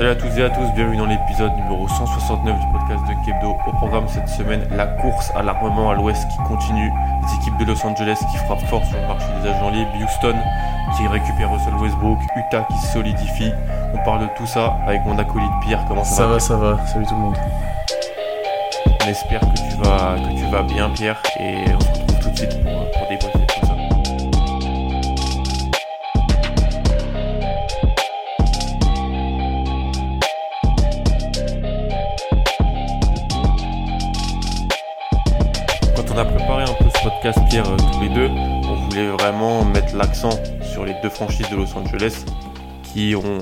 Salut à toutes et à tous, bienvenue dans l'épisode numéro 169 du podcast de Kebdo. Au programme cette semaine, la course à l'armement à l'ouest qui continue, les équipes de Los Angeles qui frappent fort sur le marché des agents libres, Houston qui récupère Russell Westbrook, Utah qui se solidifie. On parle de tout ça avec mon acolyte Pierre. Comment ça, Ça va va, ça va. Salut tout le monde. On espère que tu vas, que tu vas bien Pierre et on se retrouve tout de suite pour, a préparé un peu ce podcast, Pierre, euh, tous les deux, on voulait vraiment mettre l'accent sur les deux franchises de Los Angeles qui ont,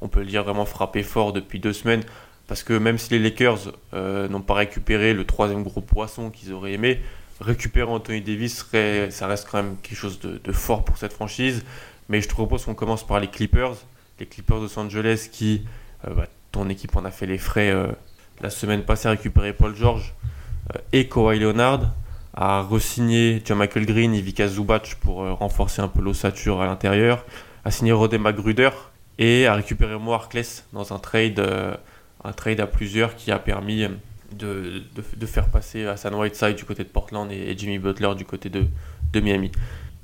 on peut le dire, vraiment frappé fort depuis deux semaines. Parce que même si les Lakers euh, n'ont pas récupéré le troisième gros poisson qu'ils auraient aimé, récupérer Anthony Davis, serait, ça reste quand même quelque chose de, fort pour cette franchise. Mais je te propose qu'on commence par les Clippers. Les Clippers de Los Angeles qui, euh, bah, ton équipe en a fait les frais la semaine passée, a récupéré Paul George et Kawhi Leonard, a re-signé Michael Green et Vika Zubac pour euh, renforcer un peu l'ossature à l'intérieur, a signé Rodé Magruder et a récupéré Mo Harkless dans un trade, euh, un trade à plusieurs qui a permis euh, de, de, faire passer Hassan Whiteside du côté de Portland et, Jimmy Butler du côté de, de Miami.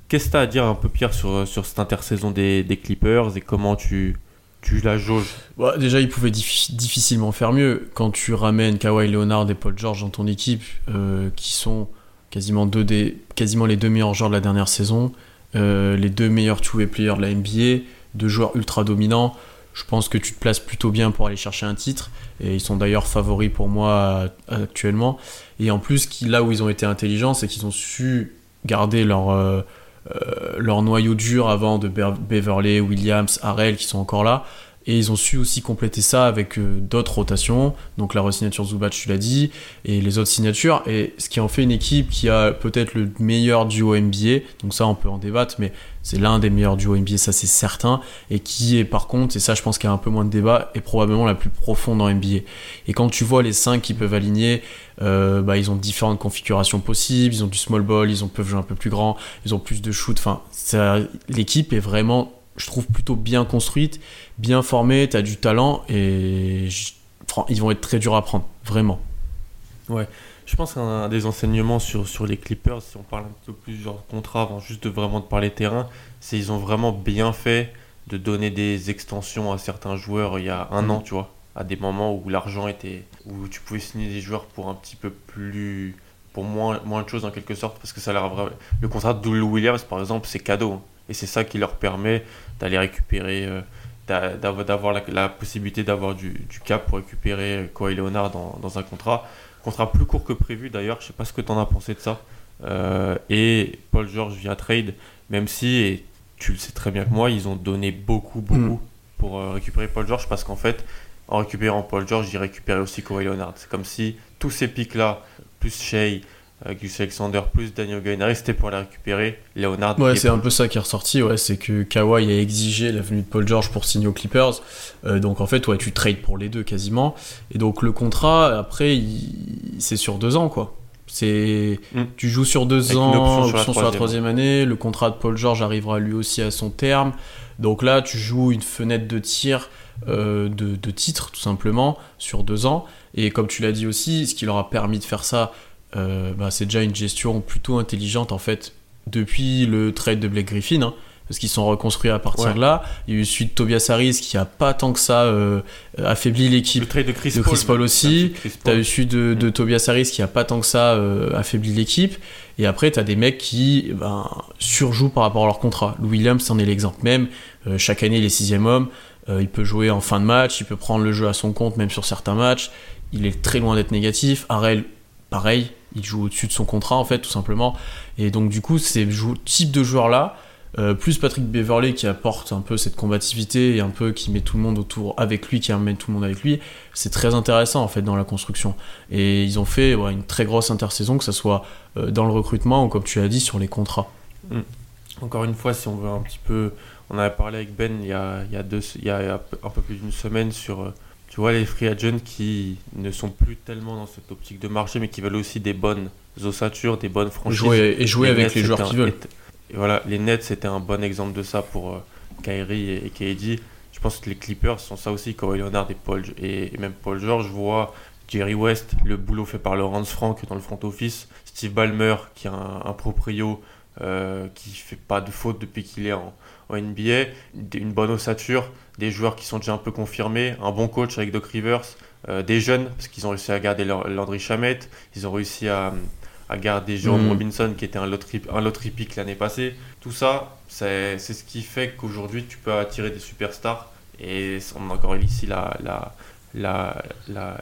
Qu'est-ce que tu as à dire un peu Pierre sur, sur cette intersaison des, des Clippers et comment tu, tu la jauges? Bah, déjà, ils pouvaient diffi- difficilement faire mieux. Quand tu ramènes Kawhi Leonard et Paul George dans ton équipe, qui sont quasiment, les deux meilleurs joueurs de la dernière saison, euh, les deux meilleurs two-way players de la NBA, deux joueurs ultra dominants, je pense que tu te places plutôt bien pour aller chercher un titre. Et ils sont d'ailleurs favoris pour moi euh, actuellement. Et en plus, là où ils ont été intelligents, c'est qu'ils ont su garder leur, euh, noyau dur avant de Be- Beverley, Williams, Harrell qui sont encore là. Et ils ont su aussi compléter ça avec euh, d'autres rotations. Donc la re-signature Zubac, tu l'as dit, et les autres signatures. Et ce qui en fait une équipe qui a peut-être le meilleur duo NBA. Donc ça, on peut en débattre, mais c'est l'un des meilleurs duos NBA, ça c'est certain. Et qui est par contre, et ça je pense qu'il y a un peu moins de débat, est probablement la plus profonde en NBA. Et quand tu vois les 5 qui peuvent aligner, euh, bah, ils ont différentes configurations possibles. Ils ont du small ball, ils ont, peuvent jouer un peu plus grand, ils ont plus de shoot. Enfin, l'équipe est vraiment, je trouve, plutôt bien construite, bien formée. Tu as du talent et je- ils vont être très durs à prendre, vraiment. Je pense qu'un des enseignements sur, sur les Clippers, si on parle un peu plus genre contrat avant juste de vraiment de parler terrain, c'est qu'ils ont vraiment bien fait de donner des extensions à certains joueurs il y a un Mhm. an, tu vois, à des moments où l'argent était, où tu pouvais signer des joueurs pour un petit peu plus, pour moins, moins de choses en quelque sorte, parce que ça leur a le contrat de Lou Williams par exemple, c'est cadeau, hein. et c'est ça qui leur permet d'aller récupérer, euh, d'a- d'avoir la, la possibilité d'avoir du, du cap pour récupérer euh, Kawhi Leonard dans, dans un contrat. Contrat plus court que prévu d'ailleurs, je sais pas ce que tu en as pensé de ça. Euh, et Paul George via trade, même si, et tu le sais très bien que moi, ils ont donné beaucoup, beaucoup Mm. pour récupérer Paul George parce qu'en fait, en récupérant Paul George, ils récupéraient aussi Kawhi Leonard. C'est comme si tous ces pics-là, plus Shea, Gus Alexander, plus Daniel Gallinari, c'était pour les récupérer. Leonard, Ouais, c'est un peu ça qui est ressorti, ouais, c'est que Kawhi a exigé la venue de Paul George pour signer aux Clippers. Euh, donc en fait, ouais, tu trades pour les deux quasiment. Et donc le contrat, après, il- c'est sur deux ans, quoi. C'est, Mm. tu joues sur deux Avec ans, option option, sur la sur la troisième. année. Le contrat de Paul George arrivera lui aussi à son terme. Donc là, tu joues une fenêtre de tir euh, de, de titre, tout simplement, sur deux ans. Et comme tu l'as dit aussi, ce qui leur a permis de faire ça, euh, bah, c'est déjà une gestion plutôt intelligente en fait depuis le trade de Blake Griffin. hein, parce qu'ils sont reconstruits à partir Ouais. de là. Il y a eu celui de Tobias Harris qui a pas tant que ça euh, affaibli l'équipe. Le trade de Chris de Paul. Chris Paul même. aussi. T'as Paul. eu celui de, de Mm. Tobias Harris qui a pas tant que ça euh, affaibli l'équipe. Et après, t'as des mecs qui ben, surjouent par rapport à leur contrat. Lou Williams, c'en est l'exemple même. Euh, chaque année, il est sixième homme. Il peut jouer en fin de match. Il peut prendre le jeu à son compte, même sur certains matchs. Il est très loin d'être négatif. Harrell, pareil. Il joue au-dessus de son contrat en fait tout simplement. Et donc du coup, ces type de joueur là, euh, plus Patrick Beverley qui apporte un peu cette combativité et un peu qui met tout le monde autour avec lui, qui amène tout le monde avec lui, c'est très intéressant en fait dans la construction. Et ils ont fait une très grosse intersaison, que ce soit euh, dans le recrutement ou comme tu as dit sur les contrats. Mm. Encore une fois, si on veut un petit peu, on avait parlé avec Ben il y a un peu plus d'une semaine sur euh, tu vois, les free agents qui ne sont plus tellement dans cette optique de marché, mais qui veulent aussi des bonnes ossatures, des bonnes franchises. Jouer, et jouer avec les joueurs qui veulent. Et voilà, les Nets, c'était un bon exemple de ça pour euh, Kyrie et, KD. Je pense que les Clippers sont ça aussi, Kawhi Leonard et, Paul, et, même Paul George. Je vois Jerry West, le boulot fait par Laurence Frank dans le front office. Steve Ballmer, qui est un, proprio euh, qui fait pas de faute depuis qu'il est en, NBA. Une bonne ossature, des joueurs qui sont déjà un peu confirmés, un bon coach avec Doc Rivers, euh, des jeunes, parce qu'ils ont réussi à garder Landry Chamette, ils ont réussi à à garder Jerome mm. Robinson qui était un lottery, un lottery pick l'année passée. Tout ça, c'est ce qui fait qu'aujourd'hui tu peux attirer des superstars et on a encore ici la, la,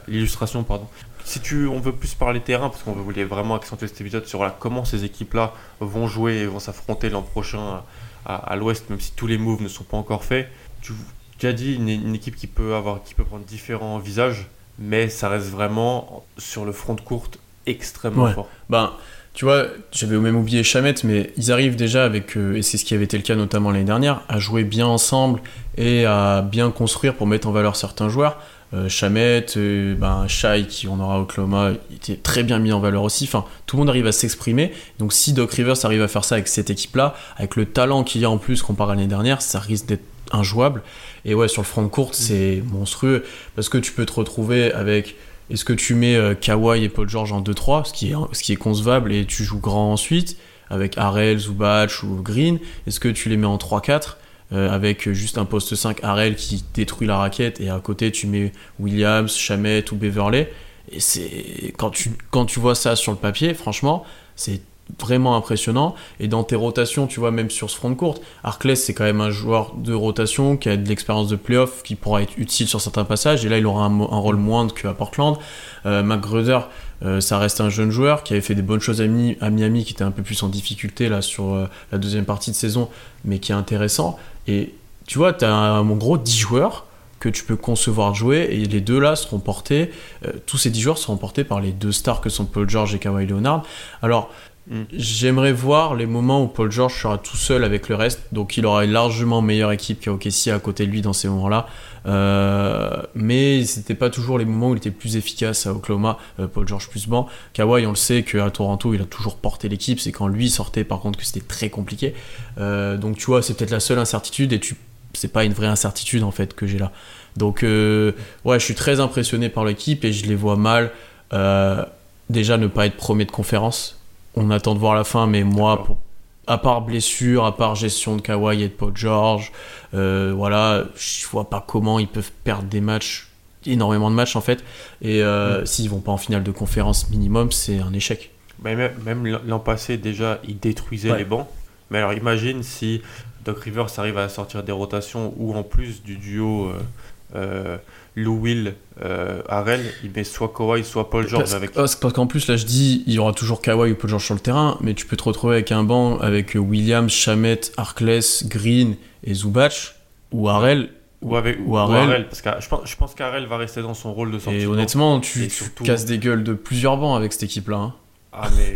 l'illustration. pardon. Si tu, on veut plus parler terrain, parce qu'on voulait vraiment accentuer cet épisode sur comment ces équipes-là vont jouer et vont s'affronter l'an prochain à, l'ouest, même si tous les moves ne sont pas encore faits. Tu, tu as dit une, équipe qui peut, avoir, qui peut prendre différents visages, mais ça reste vraiment sur le front de courte extrêmement fort. Ben, tu vois, j'avais même oublié Chamette, mais ils arrivent déjà avec, euh, et c'est ce qui avait été le cas notamment l'année dernière, à jouer bien ensemble et à bien construire pour mettre en valeur certains joueurs. Euh, Chamette, euh, ben, Shai, qui on aura au Oklahoma, il était très bien mis en valeur aussi. Enfin, tout le monde arrive à s'exprimer. Donc, si Doc Rivers arrive à faire ça avec cette équipe-là, avec le talent qu'il y a en plus comparé à l'année dernière, ça risque d'être injouable. Et ouais, sur le front de courte, c'est monstrueux parce que tu peux te retrouver avec est-ce que tu mets euh, Kawhi et Paul George en 2-3, ce qui, est, ce qui est concevable, et tu joues grand ensuite, avec Harrell, Zubac ou Green Est-ce que tu les mets en 3-4 euh, avec juste un poste 5 Harrell qui détruit la raquette et à côté tu mets Williams, Chamette ou Beverley et c'est quand tu quand tu vois ça sur le papier franchement c'est vraiment impressionnant. Et dans tes rotations, tu vois, même sur ce front de courte, Arkless, c'est quand même un joueur de rotation qui a de l'expérience de playoff, qui pourra être utile sur certains passages. Et là, il aura un, rôle moindre qu'à Portland. Euh, McGruder, euh, ça reste un jeune joueur qui avait fait des bonnes choses à, Miami, qui était un peu plus en difficulté là sur euh, la deuxième partie de saison, mais qui est intéressant. Et tu vois, tu as en gros 10 joueurs que tu peux concevoir de jouer et les deux là seront portés, euh, tous ces 10 joueurs seront portés par les deux stars que sont Paul George et Kawhi Leonard. Alors Mm. J'aimerais voir les moments où Paul George sera tout seul avec le reste, donc il aura une largement meilleure équipe qu'OKC à côté de lui dans ces moments-là. Euh, mais c'était pas toujours les moments où il était plus efficace à Oklahoma, euh, Paul George plus banc. Kawhi, on le sait qu'à Toronto, il a toujours porté l'équipe, c'est quand lui sortait par contre que c'était très compliqué. Euh, donc tu vois, c'est peut-être la seule incertitude et tu c'est pas une vraie incertitude en fait que j'ai là. Donc ouais, je suis très impressionné par l'équipe et je les vois mal. déjà ne pas être premier de conférence on attend de voir la fin, mais moi, à part blessure, à part gestion de Kawhi et de Paul George, euh, voilà, je vois pas comment ils peuvent perdre des matchs, énormément de matchs en fait. Et euh, mm. s'ils vont pas en finale de conférence minimum, c'est un échec. même, l'an passé, déjà, ils détruisaient les bancs. Mais alors imagine si Doc Rivers arrive à sortir des rotations ou en plus du duo. Euh, Lou Will, euh, Harrell, il met soit Kawhi, soit Paul George avec. Parce, qu'en plus, là, je dis, il y aura toujours Kawhi ou Paul George sur le terrain, mais tu peux te retrouver avec un banc avec Williams, Chamette, Harkless, Green et Zubac, ou Harrell. Ou avec ou Harrell, parce que je pense, je pense qu'Harrell va rester dans son rôle de sortie. Et honnêtement, tu, casses des gueules de plusieurs bancs avec cette équipe-là. Hein. Ah, mais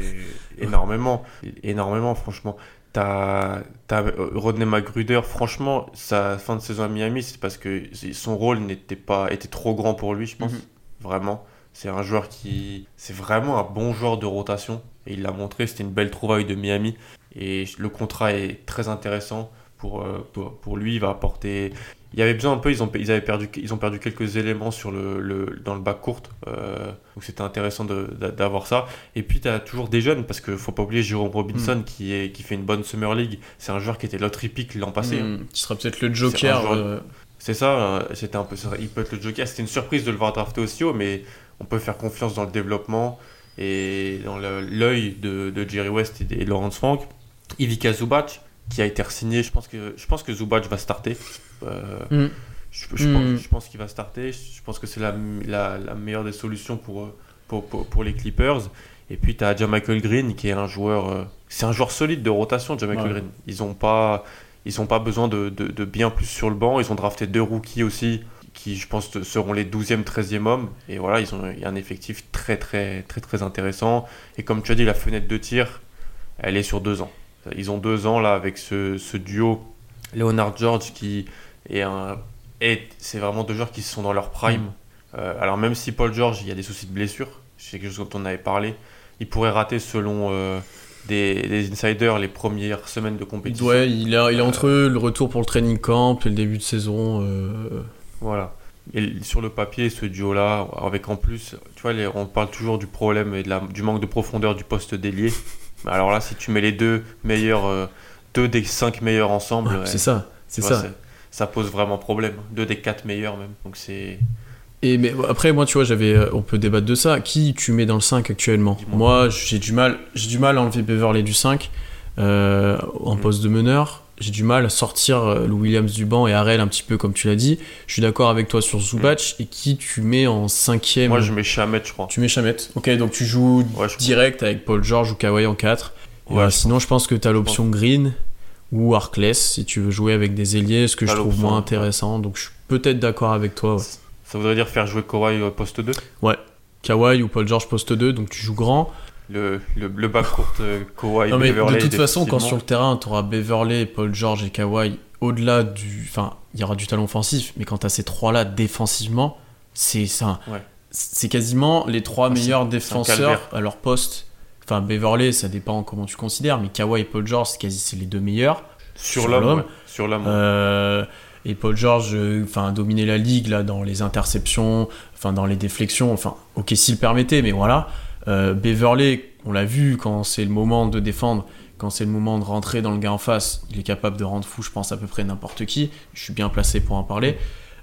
énormément, énormément, franchement. T'as euh, Rodney Magruder, franchement, sa fin de saison à Miami, c'est parce que son rôle n'était pas était trop grand pour lui, je pense. Mhm. Vraiment. C'est un joueur qui. C'est vraiment un bon joueur de rotation. Et il l'a montré, c'était une belle trouvaille de Miami. Et le contrat est très intéressant pour, euh, pour, pour lui. Il va apporter il y avait besoin un peu, ils ont, ils avaient perdu, ils ont perdu quelques éléments sur le, le dans le bac court, euh, donc c'était intéressant d'avoir ça. Et puis tu as toujours des jeunes, parce qu'il faut pas oublier Jérôme Robinson mm. qui, est, qui fait une bonne Summer League. C'est un joueur qui était l'autre pick l'an passé. Qui sera peut-être le Joker. Euh. C'est ça, euh, c'était un peu, il peut être le Joker. C'était une surprise de le voir drafter aussi haut, mais on peut faire confiance dans le développement et dans l'œil de, de, Jerry West et, de Laurence Frank. Ivica Zubac, qui a été signé, je pense que, je pense que Zubac va starter. Euh, mm. mm. je, pense, qu'il va starter. Je pense que c'est la, la, meilleure des solutions pour, pour, pour, les Clippers. Et puis tu as Michael Green qui est un joueur, c'est un joueur solide de rotation, Michael Ouais. Green. Ils ont pas, ils ont pas besoin de, de- de bien plus sur le banc. Ils ont drafté deux rookies aussi qui, je pense, seront les 12e, 13e hommes. Et voilà, ils ont il y a un effectif très, très, très, très intéressant. Et comme tu as dit, la fenêtre de tir, elle est sur deux ans. Ils ont deux ans là avec ce, ce duo Leonard George qui est un. Et c'est vraiment deux joueurs qui sont dans leur prime. Mm. Euh, alors même si Paul George, il y a des soucis de blessure, c'est quelque chose dont on avait parlé, il pourrait rater selon euh, des, des insiders les premières semaines de compétition. Ouais, il, a, il est entre le retour pour le training camp et le début de saison. euh, Voilà. Et sur le papier, ce duo-là, avec en plus, tu vois, les- on parle toujours du problème et de la- du manque de profondeur du poste d'ailier. Mais Alors là, si tu mets les deux meilleurs, euh, deux des cinq meilleurs ensemble, ouais, ouais, c'est ça, c'est ça. pose vraiment problème. Deux des quatre meilleurs même. Donc c'est. Et mais après, moi, tu vois, j'avais, euh, on peut débattre de ça. Qui tu mets dans le 5 actuellement? Moi, j'ai du mal, j'ai du mal à enlever Beverley du 5 euh, en Mm. poste de meneur. J'ai du mal à sortir euh, Lou Williams du banc et Harrell un petit peu comme tu l'as dit. Je suis d'accord avec toi sur Zubac. Et qui tu mets en cinquième? Mm. Moi, je mets Chamet, je crois. Tu mets Chamet. Ok, donc tu joues Ouais, direct avec Paul George ou Kawhi en 4. Et, Ouais, euh, sinon, je pense que tu as l'option Green ou Arkless si tu veux jouer avec des ailiers, ce que je trouve moins ouais. intéressant. Donc je suis peut-être d'accord avec toi. ouais. Ça voudrait dire faire jouer Kawhi au poste 2 Kawhi ou Paul George poste 2, donc tu joues grand. Le, le, le backcourt euh, Kawhi Non, mais Beverley. de toute façon, quand sur le terrain, tu auras Beverley, Paul George et Kawhi, au-delà du. Enfin, il y aura du talent offensif, mais quand tu as ces trois-là défensivement, c'est ça. Ouais. C'est quasiment les trois Ah, meilleurs défenseurs à leur poste. Enfin, Beverley, ça dépend comment tu considères, mais Kawhi et Paul George, c'est quasi c'est les deux meilleurs. Sur, sur l'homme. ouais. Sur l'homme. Euh, et Paul George, euh, enfin, a dominé la ligue là dans les interceptions, enfin dans les déflexions, enfin, ok s'il le permettait, mais voilà. Euh, Beverley, on l'a vu quand c'est le moment de défendre, quand c'est le moment de rentrer dans le gars en face, il est capable de rendre fou, je pense à peu près n'importe qui. Je suis bien placé pour en parler.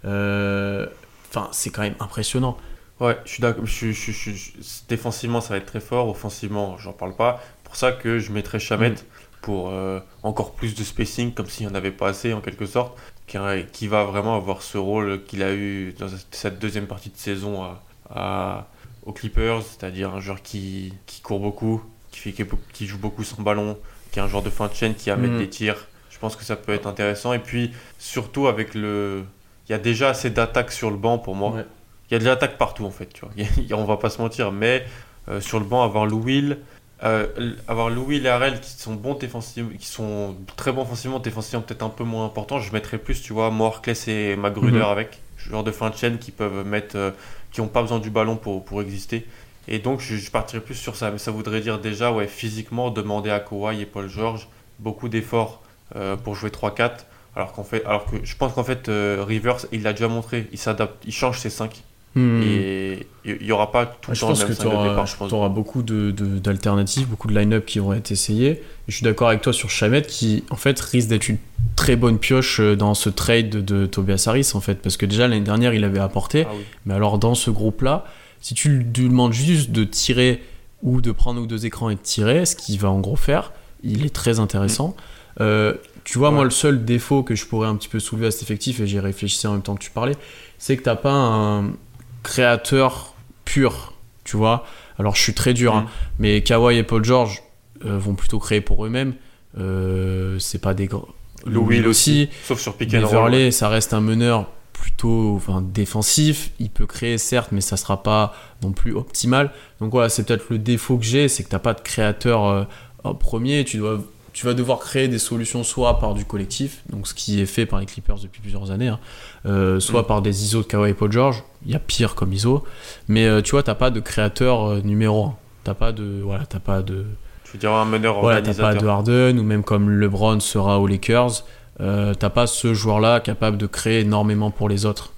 Euh, Enfin, c'est quand même impressionnant. Ouais, je suis d'accord. Je, suis- je, suis- je suis- défensivement, ça va être très fort. Offensivement, j'en parle pas. pour ça que je mettrais Chamet Mm. pour euh, encore plus de spacing, comme s'il n'y en avait pas assez en quelque sorte, qui, qui va vraiment avoir ce rôle qu'il a eu dans cette deuxième partie de saison à, à- aux Clippers, c'est-à-dire un joueur qui, qui court beaucoup, qui, fait, qui, joue beaucoup sans ballon, qui est un joueur de fin de chaîne qui a à mettre Mm. des tirs. Je pense que ça peut être intéressant. Et puis, surtout avec le. Il y a déjà assez d'attaques sur le banc pour moi. Ouais. Il y a de l'attaque partout en fait, tu vois. Il y a- on va pas se mentir, mais euh, sur le banc, avoir Lou Will, euh, avoir Lou Will et Harrell qui sont bons défensivement, qui sont très bons offensivement, défensivement peut-être un peu moins important. Je mettrais plus, tu vois, Moarkless et Magruder Mhm. avec, joueurs de fin de chaîne qui peuvent mettre, euh, qui ont pas besoin du ballon pour, exister. Et donc je, je partirais plus sur ça, mais ça voudrait dire déjà, ouais, physiquement demander à Kawhi et Paul George beaucoup d'efforts euh, pour jouer 3-4. Alors qu'en fait, alors que je pense qu'en fait euh, Rivers, il l'a déjà montré, il s'adapte, il change ses 5 Hmm. et il n'y aura pas tout le je temps pense le que même tu 5 de auras, départ. Je pense. beaucoup de- de- d'alternatives, beaucoup de line-up qui vont être essayés. Et je suis d'accord avec toi sur Chamet qui, en fait, risque d'être une très bonne pioche euh, dans ce trade de, de Tobias Harris, en fait. Parce que déjà, l'année dernière, il avait apporté. Ah oui. Mais alors, dans ce groupe-là, si tu lui demandes juste de tirer ou de prendre ou deux écrans et de tirer, ce qu'il va en gros faire, il est très intéressant. Euh, tu vois, Ouais. moi, le seul défaut que je pourrais un petit peu soulever à cet effectif, et j'y réfléchissais en même temps que tu parlais, c'est que t'as pas un créateur pur, tu vois. Alors, je suis très dur, Mm. hein, mais Kawhi et Paul George euh, vont plutôt créer pour eux-mêmes. Euh, c'est pas des grands. Lou Will aussi, sauf sur pick and roll. Ça reste un meneur plutôt enfin, défensif. Il peut créer, certes, mais ça sera pas non plus optimal. Donc voilà, c'est peut-être le défaut que j'ai, c'est que t'as pas de créateur euh, en premier. Tu, dois, tu vas devoir créer des solutions soit par du collectif, donc ce qui est fait par les Clippers depuis plusieurs années, hein, euh, soit Mm. par des ISO de Kawhi et Paul George. Il y a pire comme ISO. Mais euh, tu vois, t'as pas de créateur euh, numéro 1. T'as pas de. Voilà, t'as pas de. Je veux dire un meneur Voilà, t'as organisateur. pas de Harden, ou même comme LeBron sera aux Lakers, t'as pas ce joueur-là capable de créer énormément pour les autres.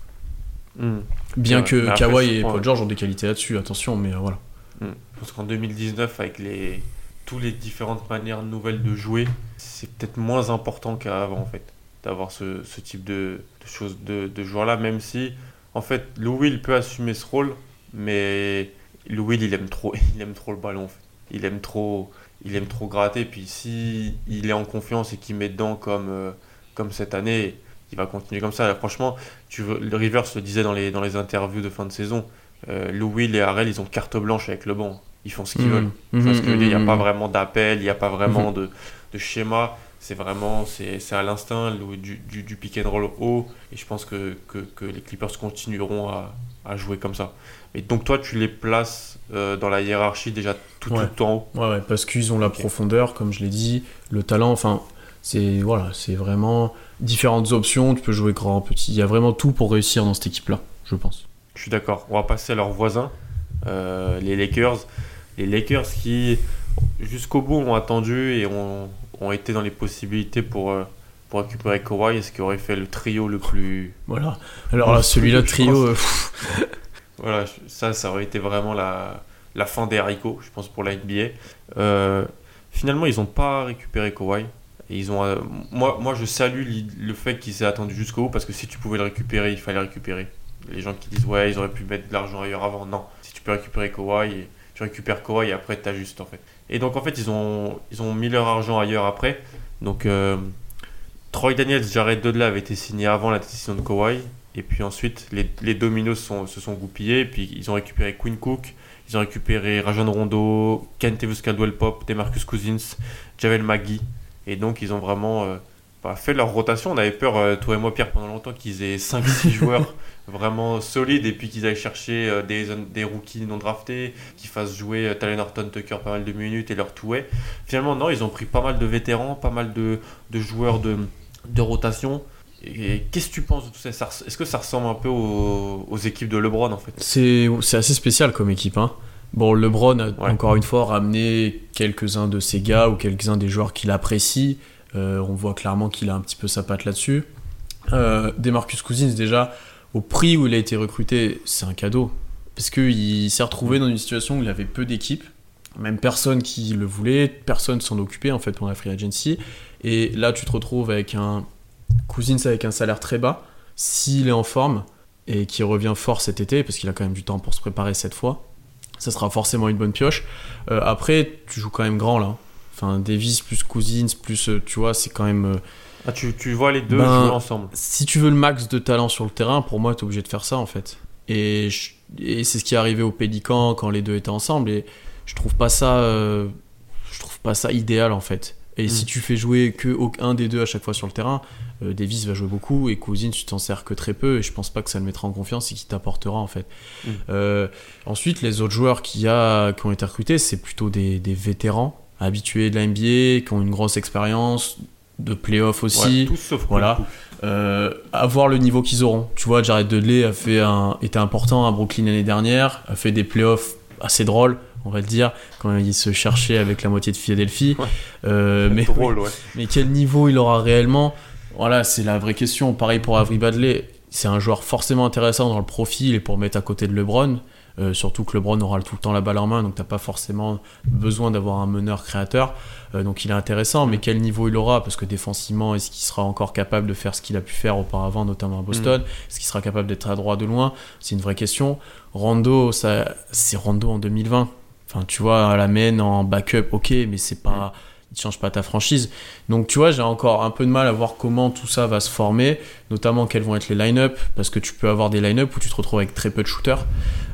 Mm. Bien Ouais, que Kawhi et Paul. George ont des qualités là-dessus, attention, mais voilà. Je pense qu'en 2019, avec les, toutes les différentes manières nouvelles de jouer, c'est peut-être moins important qu'avant, en fait, d'avoir ce, type de, choses, de, de joueurs-là, même si, en fait, Lou Will peut assumer ce rôle, mais Lou Will, il aime trop, il aime trop le ballon, en fait. Il aime trop, il aime trop gratter, puis si il est en confiance et qu'il met dedans comme, euh, comme cette année, il va continuer comme ça. Franchement, tu veux, le Rivers le disait dans les, dans les interviews de fin de saison, euh, Lou Will et Harrell, ils ont carte blanche avec le banc. Ils font ce qu'ils veulent. Il n'y a pas vraiment d'appel, il n'y a pas vraiment de, de schéma. C'est vraiment c'est, à l'instinct du, du, pick and roll haut. Et je pense que, que, les Clippers continueront à, à, jouer comme ça. Et donc toi tu les places euh, dans la hiérarchie déjà tout, tout en haut? Ouais, ouais parce qu'ils ont la profondeur comme je l'ai dit, le talent, enfin c'est voilà, c'est vraiment différentes options, tu peux jouer grand, petit, il y a vraiment tout pour réussir dans cette équipe là, je pense. Je suis d'accord, on va passer à leurs voisins, les Lakers. Les Lakers qui jusqu'au bout ont attendu et ont, ont été dans les possibilités pour, euh, pour récupérer Kawhi, ce qui aurait fait le trio le plus. Voilà. Alors là, celui-là, trio. Euh, voilà, ça, ça aurait été vraiment la, la fin des haricots, je pense, pour la NBA. Euh, finalement, ils n'ont pas récupéré Kawhi. Ils ont, moi, moi, je salue le fait qu'ils aient attendu jusqu'au bout parce que si tu pouvais le récupérer, il fallait récupérer. Les gens qui disent ouais, ils auraient pu mettre de l'argent ailleurs avant. Non, si tu peux récupérer Kawhi, tu récupères Kawhi et après tu ajustes en fait. Et donc en fait, ils ont, ils ont mis leur argent ailleurs après. Donc euh, Troy Daniels, Jared Dudley avaient été signés avant la décision de Kawhi. Et puis ensuite, les, les dominos se sont goupillés. Et puis ils ont récupéré Quinn Cook, ils ont récupéré Rajon Rondo, Kentevus Caldwell Pop, Demarcus Cousins, Javel Magui. Et donc ils ont vraiment euh, bah, fait leur rotation. On avait peur, euh, toi et moi, Pierre, pendant longtemps, qu'ils aient 5-6 joueurs vraiment solides et puis qu'ils aillent chercher euh, des, des rookies non draftés, qu'ils fassent jouer euh, Talen Horton Tucker pas mal de minutes et leur touet. Finalement, non, ils ont pris pas mal de vétérans, pas mal de, de joueurs de, de rotation. Et qu'est-ce que tu penses de tout ça? Est-ce que ça ressemble un peu aux, aux équipes de LeBron en fait? C'est assez spécial comme équipe. Hein. Bon, LeBron a encore une fois ramené quelques-uns de ses gars ou quelques-uns des joueurs qu'il apprécie. Euh, on voit clairement qu'il a un petit peu sa patte là-dessus. Euh, Demarcus Cousins, déjà, au prix où il a été recruté, c'est un cadeau. Parce qu'il s'est retrouvé dans une situation où il avait peu d'équipes, même personne qui le voulait, personne s'en occupait en fait pour la free agency. Et là, tu te retrouves avec un Cousins avec un salaire très bas. S'il est en forme et qu'il revient fort cet été, parce qu'il a quand même du temps pour se préparer cette fois, ça sera forcément une bonne pioche. Euh, après, tu joues quand même grand là. Enfin, Davis plus Cousins, plus, euh, tu vois, c'est quand même. Euh, ah, tu, tu, vois les deux ben, jouer ensemble. Si tu veux le max de talent sur le terrain, pour moi, tu es obligé de faire ça en fait. Et, et c'est ce qui est arrivé au Pélican quand les deux étaient ensemble. Et je trouve pas ça, euh, je trouve pas ça idéal en fait. Et si mm. tu fais jouer que un des deux à chaque fois sur le terrain, Davis va jouer beaucoup et Cousins tu t'en sers que très peu et je pense pas que ça le mettra en confiance et qu'il t'apportera en fait. Mm. ensuite, les autres joueurs qui, a, qui ont été recrutés, c'est plutôt des, des vétérans habitués de la NBA, qui ont une grosse expérience de playoff aussi. voilà. Euh, à voir le niveau qu'ils auront. Tu vois, Jared Dudley a fait un, était important à Brooklyn l'année dernière, a fait des playoffs assez drôles, on va le dire, quand il se cherchait avec la moitié de Philadelphie. Euh, mais, drôle, mais quel niveau il aura réellement? Voilà, c'est la vraie question. Pareil pour Avery Badley, c'est un joueur forcément intéressant dans le profil et pour mettre à côté de LeBron. Euh, surtout que LeBron aura tout le temps la balle en main, donc t'as pas forcément besoin d'avoir un meneur créateur. Euh, donc il est intéressant, mais quel niveau il aura? Parce que défensivement, est-ce qu'il sera encore capable de faire ce qu'il a pu faire auparavant, notamment à Boston? Mm. Est-ce qu'il sera capable d'être à droit de loin? C'est une vraie question. Rondo, ça, c'est Rondo en 2020. Enfin, tu vois, à la main en backup, ok, mais c'est pas. Mm il change pas ta franchise. Donc tu vois, j'ai encore un peu de mal à voir comment tout ça va se former, notamment quels vont être les line-up, parce que tu peux avoir des line-up où tu te retrouves avec très peu de shooters.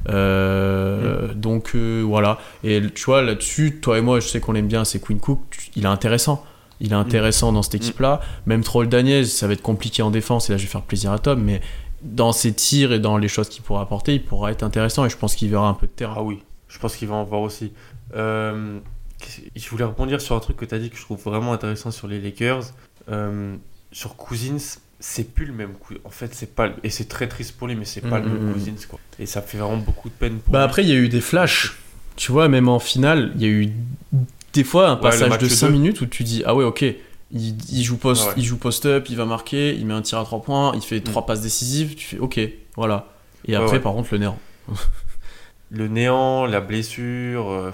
Euh, mm. Donc euh, voilà. Et tu vois, là-dessus, toi et moi, je sais qu'on l'aime bien, c'est Queen Cook, il est intéressant. Il est intéressant dans cette mm. équipe-là. Même Troll Daniel, ça va être compliqué en défense, et là je vais faire plaisir à Tom, mais dans ses tirs et dans les choses qu'il pourra apporter, il pourra être intéressant et je pense qu'il verra un peu de terrain. Ah oui, je pense qu'il va en voir aussi. Euh, je voulais rebondir sur un truc que tu as dit que je trouve vraiment intéressant sur les Lakers. Sur Cousins, c'est plus le même coup. En fait, c'est pas et c'est très triste pour lui, mais c'est pas le même mm, mm, mm. Cousins quoi. Et ça fait vraiment beaucoup de peine. Pour bah après, il y a eu des flashs. Tu vois, même en finale, il y a eu des fois un passage de 5 minutes où tu dis ah ouais ok. Il, joue post, il joue post-up, il va marquer, il met un tir à 3 points, il fait 3 passes décisives, tu fais ok, voilà. Et après, par contre, le néant. le néant, la blessure, euh,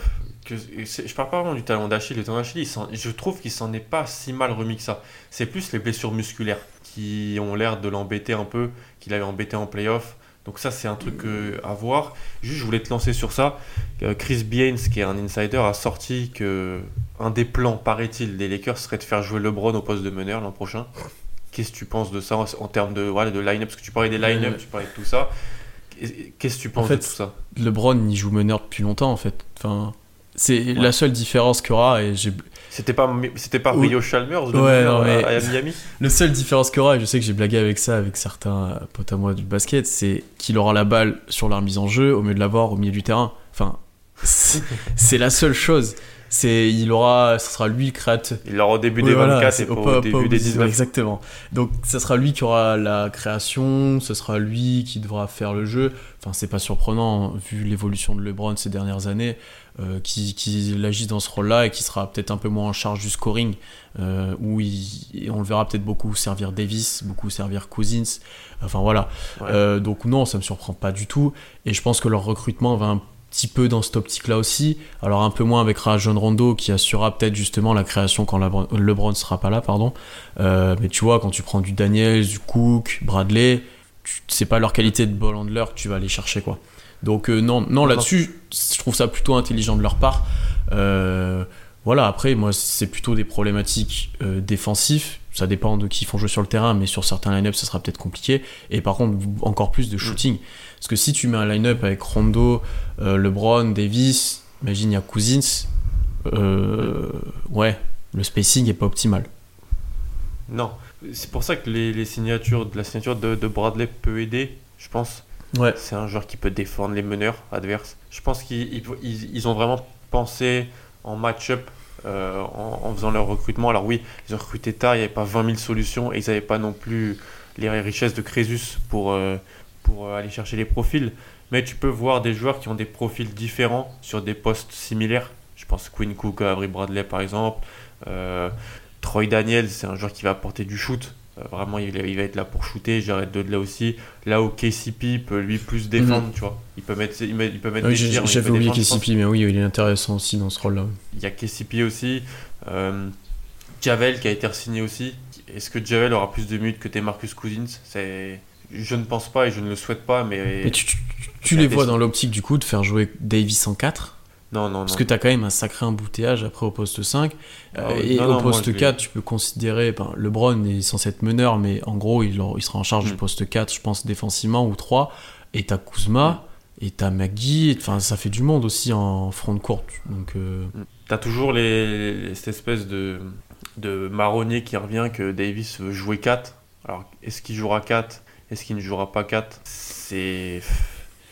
je parle pas vraiment du talon d'Achille. Le talon d'Achille, je trouve qu'il s'en est pas si mal remis que ça. C'est plus les blessures musculaires qui ont l'air de l'embêter un peu, qu'il avait embêté en playoff. Donc ça, c'est un truc euh, à voir. Juste, je voulais te lancer sur ça. Euh, Chris Baines, qui est un insider, a sorti que un des plans, paraît-il, des Lakers serait de faire jouer LeBron au poste de meneur l'an prochain. Qu'est-ce que tu penses de ça en termes de, voilà, de line-up? Parce que tu parlais des line-up, tu parlais de tout ça. Qu'est-ce que tu penses de tout ça? LeBron, il joue meneur depuis longtemps, en fait. Enfin, C'est la seule différence qu'il y aura, et j'ai c'était pas, c'était pas Rio Chalmers ouais, non, mais... à, Miami Le seule différence qu'il aura, et je sais que j'ai blagué avec ça avec certains potes à moi du basket, c'est qu'il aura la balle sur la mise en jeu au mieux de l'avoir au milieu du terrain. Enfin, c'est la seule chose. C'est, il aura, ce sera lui le créateur. Il l'aura au début des 24 et pas au, début des 19. Exactement. Donc, ce sera lui qui aura la création, ce sera lui qui devra faire le jeu. Enfin, c'est pas surprenant vu l'évolution de LeBron ces dernières années. Euh, qui, qui agisse dans ce rôle-là et qui sera peut-être un peu moins en charge du scoring, euh, où on le verra peut-être beaucoup servir Davis, beaucoup servir Cousins. Enfin voilà. Euh, donc non, ça me surprend pas du tout. Et je pense que leur recrutement va un petit peu dans cette optique-là aussi. Alors un peu moins avec Rajon Rondo qui assurera peut-être justement la création quand LeBron sera pas là, pardon. mais tu vois, quand tu prends du Daniels, du Cook, Bradley, c'est pas leur qualité de ball handler que tu vas aller chercher quoi. Donc euh, non, non là-dessus, je trouve ça plutôt intelligent de leur part. Euh, voilà, après, moi, c'est plutôt des problématiques euh, défensives. Ça dépend de qui font jouer sur le terrain, mais sur certains line-up, ça sera peut-être compliqué. Et par contre, encore plus de mm. Parce que si tu mets un line-up avec Rondo, LeBron, Davis, imagine, il y a Cousins, ouais, le spacing est pas optimal. Non, c'est pour ça que les, signatures, la signature de, de Bradley peut aider, je pense. Ouais. C'est un joueur qui peut défendre les meneurs adverses. Je pense qu'ils ils, ont vraiment pensé en match-up euh, en, faisant leur recrutement. Alors oui, ils ont recruté tard, il n'y avait pas 20 000 solutions et ils n'avaient pas non plus les richesses de Crésus pour, euh, pour euh, aller chercher les profils. Mais tu peux voir des joueurs qui ont des profils différents sur des postes similaires. Je pense Quinn Cook, Avery Bradley par exemple. Troy Daniels, c'est un joueur qui va apporter du shoot. Euh, vraiment, il, va être là pour shooter. J'arrête de là aussi. Là où KCP peut lui plus défendre, mhm. tu vois. Il peut mettre, il, il peut mettre oui, J'avais oublié KCP, mais oui, il est intéressant aussi dans ce rôle-là. Il y a KCP aussi. Euh, Javel qui a été signé aussi. Est-ce que Javel aura plus de minutes que tes Marcus Cousins? C'est je ne pense pas et je ne le souhaite pas, mais. mais tu, tu les vois dans l'optique du coup de faire jouer Davis en 4 non, non, Parce que tu as quand même un sacré embouteillage après au poste 5. Euh, ah et au poste 4, tu peux considérer. Ben, LeBron est censé être meneur, mais en gros, il, il sera en charge du mm. poste 4, je pense, défensivement ou 3. Et tu as Kuzma, mm. et tu as Maggie. Enfin, ça fait du monde aussi en front de courte. Donc. Euh... Mm. Tu as toujours les, cette espèce de, de marronnier qui revient que Davis veut jouer 4. Alors, est-ce qu'il jouera 4 Est-ce qu'il ne jouera pas 4 C'est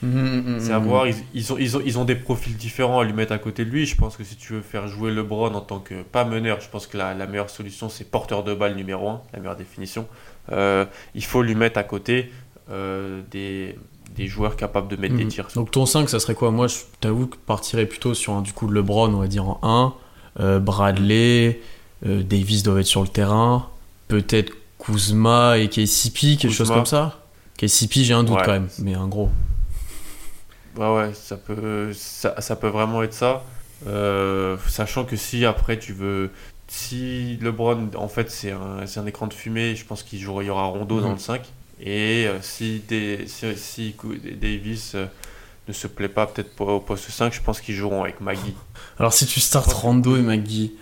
Mmh, mmh, mmh, c'est à voir, ils, ont, ils, ont, ils ont des profils différents à lui mettre à côté de lui. Je pense que si tu veux faire jouer LeBron en tant que, pas meneur, je pense que la, la meilleure solution c'est porteur de balle numéro 1, la meilleure définition. Euh, il faut lui mettre à côté euh, des, des, joueurs capables de mettre des tirs. Donc ton 5, ça serait quoi? Moi, je t'avoue que partirais plutôt sur un du coup de LeBron, on va dire en 1. Euh, Bradley, Davis doivent être sur le terrain. Peut-être Kuzma et KCP, quelque chose comme ça. KCP, j'ai un doute quand même, mais un gros. Ouais, ouais, ça peut, ça, ça peut vraiment être ça. Euh, sachant que si après tu veux. Si LeBron, en fait, c'est un, un, écran de fumée, je pense qu'il y aura Rondo dans mhm. le 5. Et euh, si, des, si, Davis euh, ne se plaît pas peut-être au poste 5, je pense qu'ils joueront avec Maggie. Alors si tu startes Rondo et Maggie.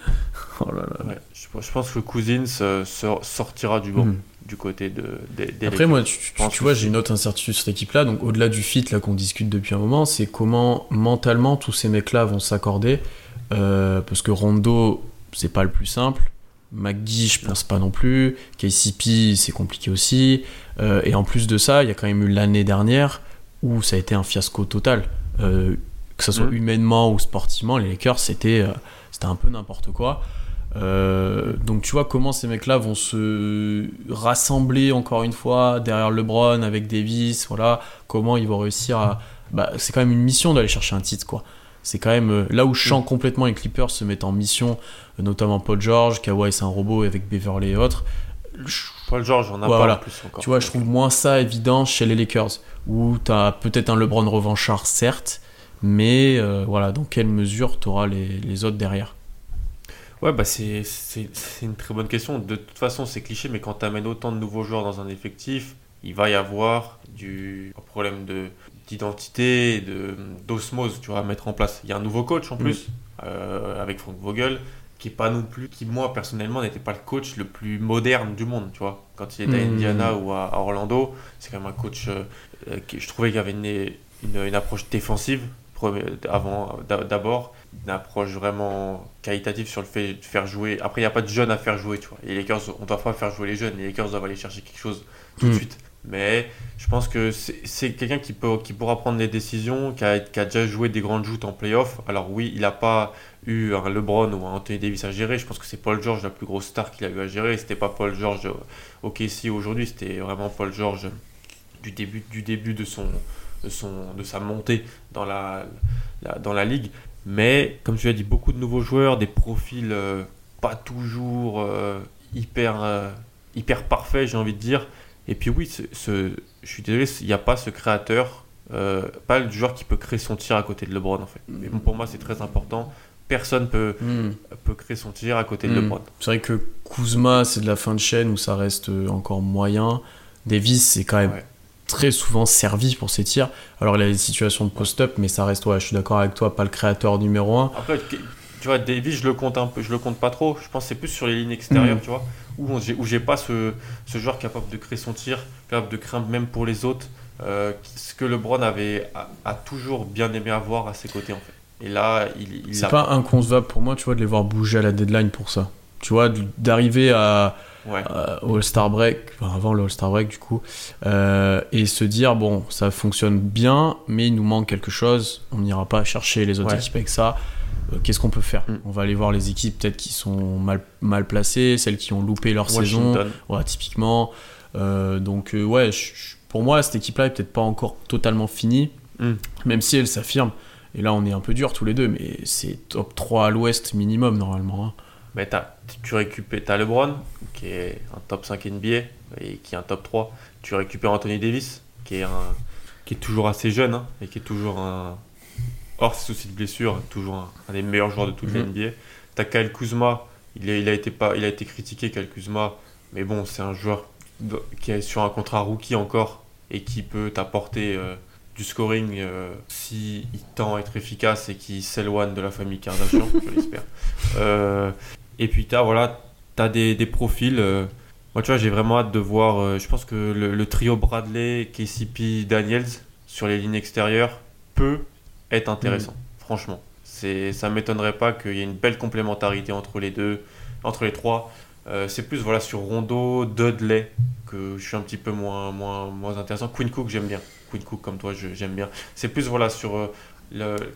Oh là là. je, pense que Cousins sortira du banc. Mhm du côté de, Après, moi, tu, vois, j'ai une autre incertitude sur cette équipe-là. Donc, au-delà du fit là qu'on discute depuis un moment, c'est comment mentalement tous ces mecs-là vont s'accorder. Euh, parce que Rondo, c'est pas le plus simple. McGee, je pense pas non plus. KCP, c'est compliqué aussi. Euh, et en plus de ça, il y a quand même eu l'année dernière où ça a été un fiasco total. Euh, que ce soit mmh. humainement ou sportivement, les Lakers, c'était c'était un peu n'importe quoi. Euh, donc tu vois comment ces mecs-là vont se rassembler encore une fois derrière LeBron avec Davis, voilà, comment ils vont réussir à... Bah, c'est quand même une mission d'aller chercher un titre, quoi. C'est quand même euh, là où je sens complètement les Clippers se mettent en mission, euh, notamment Paul George, Kawhi c'est un robot avec Beverly et autres. Paul George, on a pas plus encore. Tu vois, je trouve moins ça évident chez les Lakers, où tu as peut-être un LeBron revanchard, certes, mais voilà, dans quelle mesure tu auras les, les autres derrière Ouais, bah c'est une très bonne question. De toute façon, c'est cliché, mais quand tu amènes autant de nouveaux joueurs dans un effectif, il va y avoir du un problème de d'identité, d'osmose, tu vois, à mettre en place. Il y a un nouveau coach en mm. plus, euh, avec Frank Vogel, qui est pas non plus, qui moi personnellement n'était pas le coach le plus moderne du monde, tu vois. Quand il était à mm. Indiana ou à, Orlando, c'est quand même un coach euh, qui je trouvais qu'il avait une, une, une, approche défensive avant d'abord une approche vraiment qualitative sur le fait de faire jouer. Après, il n'y a pas de jeunes à faire jouer, tu vois. Et les Lakers, on doit pas faire jouer les jeunes. Les Lakers doivent aller chercher quelque chose tout de hmm. suite. Mais je pense que c'est quelqu'un qui, peut, qui pourra prendre des décisions, qui a, qui a déjà joué des grandes joutes en playoff. Alors oui, il n'a pas eu un LeBron ou un Anthony Davis à gérer. Je pense que c'est Paul George la plus grosse star qu'il a eu à gérer. C'était pas Paul George au KC aujourd'hui, c'était vraiment Paul George du début, du début de, son, de, son, de sa montée dans la, dans la ligue. Mais comme tu l'as dit, beaucoup de nouveaux joueurs, des profils euh, pas toujours euh, hyper, euh, hyper parfaits, j'ai envie de dire. Et puis oui, ce, je suis désolé, il n'y a pas ce créateur, pas le joueur qui peut créer son tir à côté de LeBron en fait. Mais bon, pour moi, c'est très important. Personne peut, hmm. peut créer son tir à côté de hmm. LeBron. C'est vrai que Kuzma, c'est de la fin de chaîne où ça reste encore moyen. Davis, c'est quand même très souvent servi pour ses tirs. Alors il a des situations de post-up, mais ça reste, ouais, je suis d'accord avec toi, pas le créateur numéro un. Après, tu vois, Davis, je le compte un peu, je le compte pas trop. Je pense que c'est plus sur les lignes extérieures, mm. tu vois, où j'ai, où j'ai pas ce, ce joueur capable de créer son tir, capable de craindre même pour les autres. Euh, ce que LeBron avait a, toujours bien aimé avoir à ses côtés en fait. Et là, il, il c'est pas inconcevable pour moi, tu vois, de les voir bouger à la deadline pour ça. Tu vois, d'arriver à euh, au All-Star Break, avant le All-Star Break du coup, euh, et se dire bon, ça fonctionne bien, mais il nous manque quelque chose, on n'ira pas chercher les autres équipes avec ça. Euh, qu'est-ce qu'on peut faire mm. On va aller voir les équipes peut-être qui sont mal, mal placées, celles qui ont loupé leur saison, ouais, typiquement. donc ouais, pour moi, cette équipe-là est peut-être pas encore totalement finie, mm. même si elle s'affirme. Et là, on est un peu dur tous les deux, mais c'est top 3 à l'ouest minimum normalement. Hein mais tu récupères as LeBron, qui est un top 5 NBA et qui est un top 3. Tu récupères Anthony Davis, qui est, un, qui est toujours assez jeune hein, et qui est toujours un. Hors ses soucis de blessure, toujours un, des meilleurs joueurs de toute la. NBA. Tu as Kyle Kuzma, il, il, a été pas, il a été critiqué, Kyle Kuzma, mais bon, c'est un joueur qui est sur un contrat rookie encore et qui peut t'apporter euh, du scoring euh, si il tend à être efficace et qui s'éloigne de la famille Kardashian, je l'espère. Euh, et puis, tu as, voilà, as des, des profils. Euh, moi, tu vois, j'ai vraiment hâte de voir. Euh, je pense que le, trio Bradley, KCP, Daniels sur les lignes extérieures peut être intéressant, mm. franchement. C'est, ça m'étonnerait pas qu'il y ait une belle complémentarité entre les deux, entre les trois. Euh, c'est plus voilà sur Rondo, Dudley que je suis un petit peu moins moins moins intéressant. Quinn Cook j'aime bien. Quinn Cook comme toi j'aime bien. C'est plus voilà sur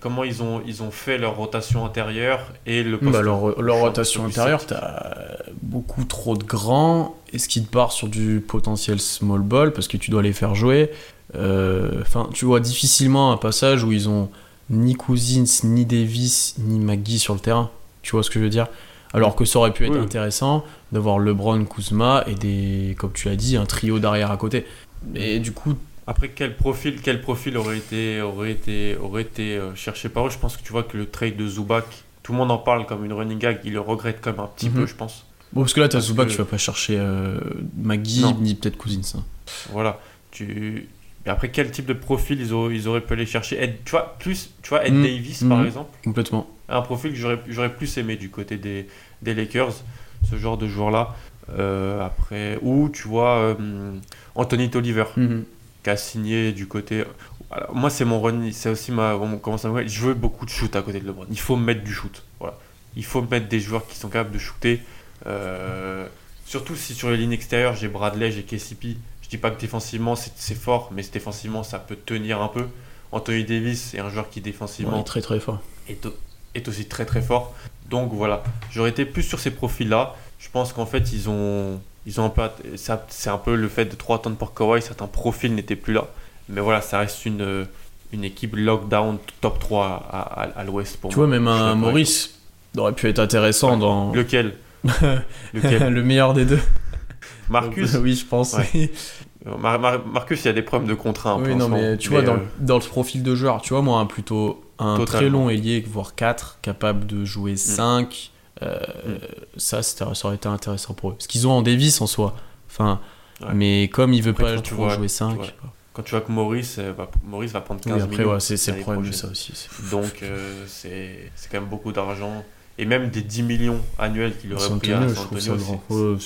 comment ils ont, ils ont fait leur rotation intérieure et le bah leur, rotation intérieure, tu as beaucoup trop de grands. Est-ce qu'ils te part sur du potentiel small ball parce que tu dois les faire jouer? Euh, Enfin, tu vois difficilement un passage où ils ont ni Cousins, ni Davis, ni McGee sur le terrain. Tu vois ce que je veux dire? Alors que ça aurait pu être intéressant d'avoir LeBron, Kuzma et des, comme tu l'as dit, un trio derrière à côté. Mais du coup, après, quel profil, quel profil aurait été, aurait été, aurait été euh, cherché par eux? Je pense que tu vois que le trade de Zubac, tout le monde en parle comme une running gag, il le regrette quand même un petit peu, mhm. je pense. Bon, parce que là, tu as Zubac, tu vas pas chercher euh, McGee ni peut-être Cousins. Hein. Voilà. Tu... Mais après, quel type de profil ils auraient, ils auraient pu aller chercher? Ed, Tu vois, plus, tu vois, Ed mhm. Davis, par mhm. exemple Complètement. Un profil que j'aurais plus aimé du côté des, des Lakers, ce genre de joueur-là. Euh, après, ou tu vois, Anthony Tolliver qui a signé du côté. moi, c'est mon run, c'est aussi ma. Comment ça Je veux beaucoup de shoot à côté de LeBron. Il faut mettre du shoot. Voilà. Il faut mettre des joueurs qui sont capables de shooter. Euh, surtout si sur les lignes extérieures, j'ai Bradley, j'ai KCP. Je dis pas que défensivement c'est fort, mais défensivement ça peut tenir un peu. Anthony Davis est un joueur qui défensivement. très très fort. Est, est aussi très très fort. Donc voilà, j'aurais été plus sur ces profils-là. Je pense qu'en fait, ils ont ils ont un peu, c'est un peu le fait de trop attendre pour Kawhi, certains profils n'étaient plus là. Mais voilà, ça reste une, une équipe lockdown top 3 à, à, l'ouest pour tu moi. Vois, même un Maurice aurait pu être intéressant dans. Lequel Lequel Le meilleur des deux. Marcus Oui, je pense. Marcus, il y a des problèmes de contrat. Oui, non, mais tu vois, dans, euh, dans, le profil de joueur, tu vois, moi, plutôt un très long ailier, voire 4, capable de jouer 5. Euh, ça, ça aurait été intéressant pour eux. Parce qu'ils ont en Davis en soi. Enfin, Mais comme il veut pas jouer 5. quand tu vois que Maurice euh, va, Maurice va prendre 15 oui, après, ouais, c'est le problème de ça aussi. Donc, euh, c'est quand même beaucoup d'argent. Et même des 10 millions annuels qu'il aurait pris à Antonio,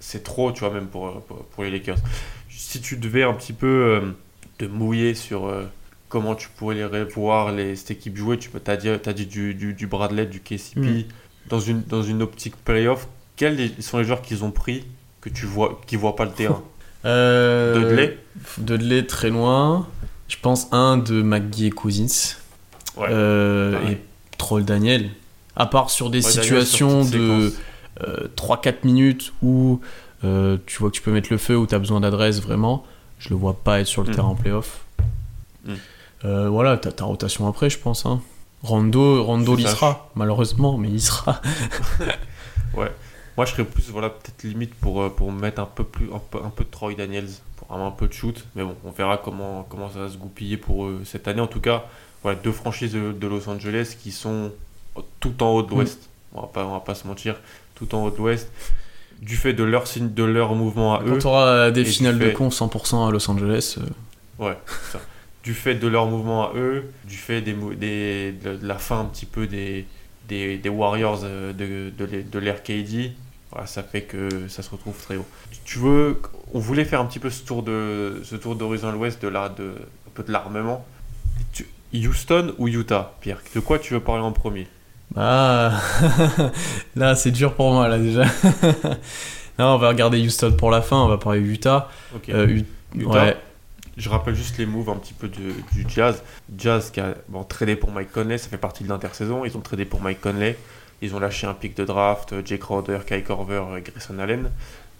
c'est trop, tu vois, même pour, pour, les Lakers. Si tu devais un petit peu te mouiller sur comment tu pourrais les voir les, cette équipe jouer. Tu as dit, as dit du, du, du, Bradley, du KCP. Mm. Dans, une, dans une optique playoff, quels sont les joueurs qu'ils ont pris que tu vois, qui ne voient pas le terrain euh, Dudley Dudley, très loin. Je pense un de McGee et Cousins. Euh, et Troll Daniel. À part sur des situations de 3-4 euh, minutes où euh, tu vois que tu peux mettre le feu, où tu as besoin d'adresse vraiment, je le vois pas être sur le mm. terrain en playoff. Mm. voilà, tu as ta rotation après, je pense. Hein. Rondo, Rondo il sera, malheureusement, mais il sera. ouais. Moi, je serais plus, voilà, peut-être limite pour, pour mettre un peu, plus, un peu, un peu de Troy Daniels, pour avoir un peu de shoot. Mais bon, on verra comment, comment ça va se goupiller pour eux cette année. En tout cas, voilà, deux franchises de, Los Angeles qui sont tout en haut de l'Ouest. Mm. On, va pas, on va pas se mentir, tout en haut de l'Ouest. Du fait de leur, de leur mouvement à eux. Quand tu auras des finales de con 100% à Los Angeles. Euh. Ouais, ça. Du fait de leur mouvement à eux, du fait des, des de, la fin un petit peu des, des, des Warriors euh, de, de, de l'ère KD, voilà, ça fait que ça se retrouve très haut. Tu veux, on voulait faire un petit peu ce tour de ce tour d'horizon à l'ouest de la de un peu de l'armement. Houston ou Utah, Pierre? De quoi tu veux parler en premier? Ah, là c'est dur pour moi là déjà. non, on va regarder Houston pour la fin, on va parler Utah. Euh, Utah? Je rappelle juste les moves un petit peu du Jazz. Jazz qui a bon, tradé pour Mike Conley, ça fait partie de l'intersaison. Ils ont tradé pour Mike Conley. Ils ont lâché un pick de draft, euh, Jake Crowder, Kai Korver, euh, Grayson Allen.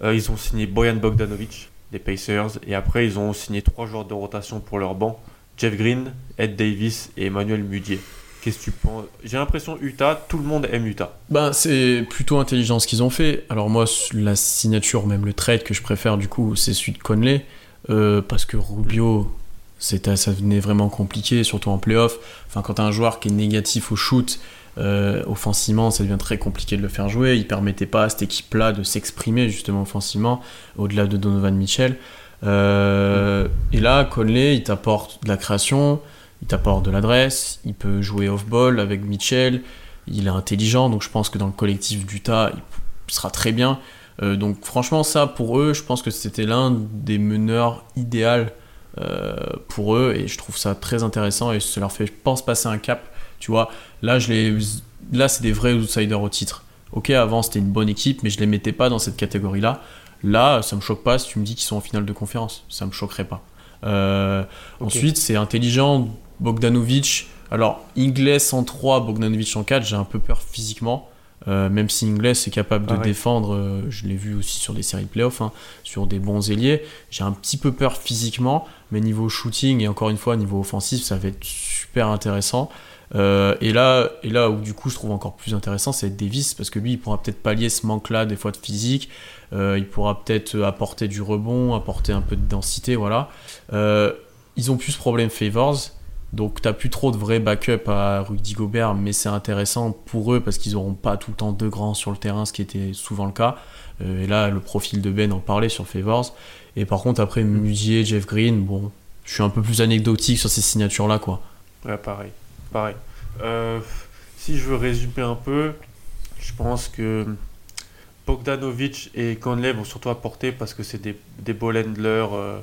ils ont signé Boyan Bogdanovic des Pacers. Et après, ils ont signé trois joueurs de rotation pour leur banc. Jeff Green, Ed Davis et Emmanuel Mudier. Qu'est-ce que tu penses? J'ai l'impression Utah, tout le monde aime Utah. Ben, c'est plutôt intelligent ce qu'ils ont fait. Alors moi, la signature, même le trade que je préfère du coup, c'est celui de Conley. Euh, parce que Rubio, ça venait vraiment compliqué, surtout en playoff. Enfin, quand as un joueur qui est négatif au shoot, euh, offensivement, ça devient très compliqué de le faire jouer. Il permettait pas à cette équipe-là de s'exprimer justement offensivement, au-delà de Donovan Mitchell. Euh, et là, Conley, il t'apporte de la création, il t'apporte de l'adresse, il peut jouer off-ball avec Mitchell, il est intelligent, donc je pense que dans le collectif d'Utah, il sera très bien. Euh, donc franchement, ça, pour eux, je pense que c'était l'un des meneurs idéal euh, pour eux, et je trouve ça très intéressant, et ça leur fait, je pense, passer un cap. Tu vois, là, je les... là c'est des vrais outsiders au titre. Ok, avant, c'était une bonne équipe, mais je les mettais pas dans cette catégorie-là. Là, ça me choque pas si tu me dis qu'ils sont en finale de conférence. Ça me choquerait pas. Euh, ensuite, c'est intelligent. Bogdanovic. Alors, Ingles en 3, Bogdanovic en 4, j'ai un peu peur physiquement. Euh, même si Ingles est capable de défendre, euh, je l'ai vu aussi sur des séries de playoffs, hein, sur des bons ailiers, j'ai un petit peu peur physiquement, mais niveau shooting et encore une fois niveau offensif, ça va être super intéressant. et, là, et là où du coup je trouve encore plus intéressant, c'est Davis, parce que lui il pourra peut-être pallier ce manque-là des fois de physique, euh, il pourra peut-être apporter du rebond, apporter un peu de densité, voilà. Euh, ils ont plus ce problème Favors, donc t'as plus trop de vrais backup à Rudy Gobert, mais c'est intéressant pour eux parce qu'ils n'auront pas tout le temps deux grands sur le terrain, ce qui était souvent le cas. Euh, et là, le profil de Ben en parlait sur Favors. Et par contre, après Musier, Jeff Green, bon, je suis un peu plus anecdotique sur ces signatures-là, quoi. Ouais, pareil. Pareil. si je veux résumer un peu, je pense que Bogdanovic et Conley vont surtout apporter parce que c'est des, des handlers euh,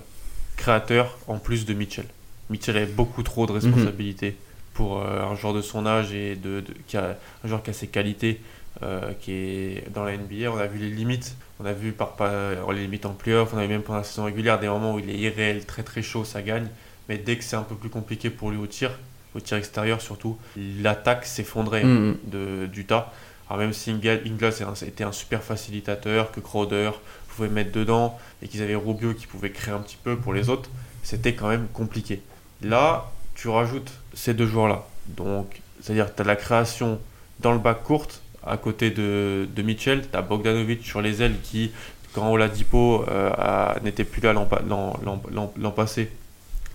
créateurs en plus de Mitchell. Mitchell a beaucoup trop de responsabilités pour euh, un joueur de son âge et de, qui a, un joueur qui a ses qualités euh, qui est dans la NBA. On a vu les limites, on a vu par, les limites en playoff, on a vu même pendant la saison régulière des moments où il est irréel, très très chaud, ça gagne. Mais dès que c'est un peu plus compliqué pour lui au tir, au tir extérieur surtout, l'attaque s'effondrait mm, mm. du tas. Alors même si Ingles était un super facilitateur, que Crowder pouvait mettre dedans, et qu'ils avaient Rubio qui pouvait créer un petit peu pour les autres, c'était quand même compliqué. Là, tu rajoutes ces deux joueurs-là. Donc, c'est-à-dire que tu as la création dans le bac courte, à côté de, de Mitchell, tu as Bogdanovic sur les ailes qui, quand Oladipo euh, n'était plus là l'an passé,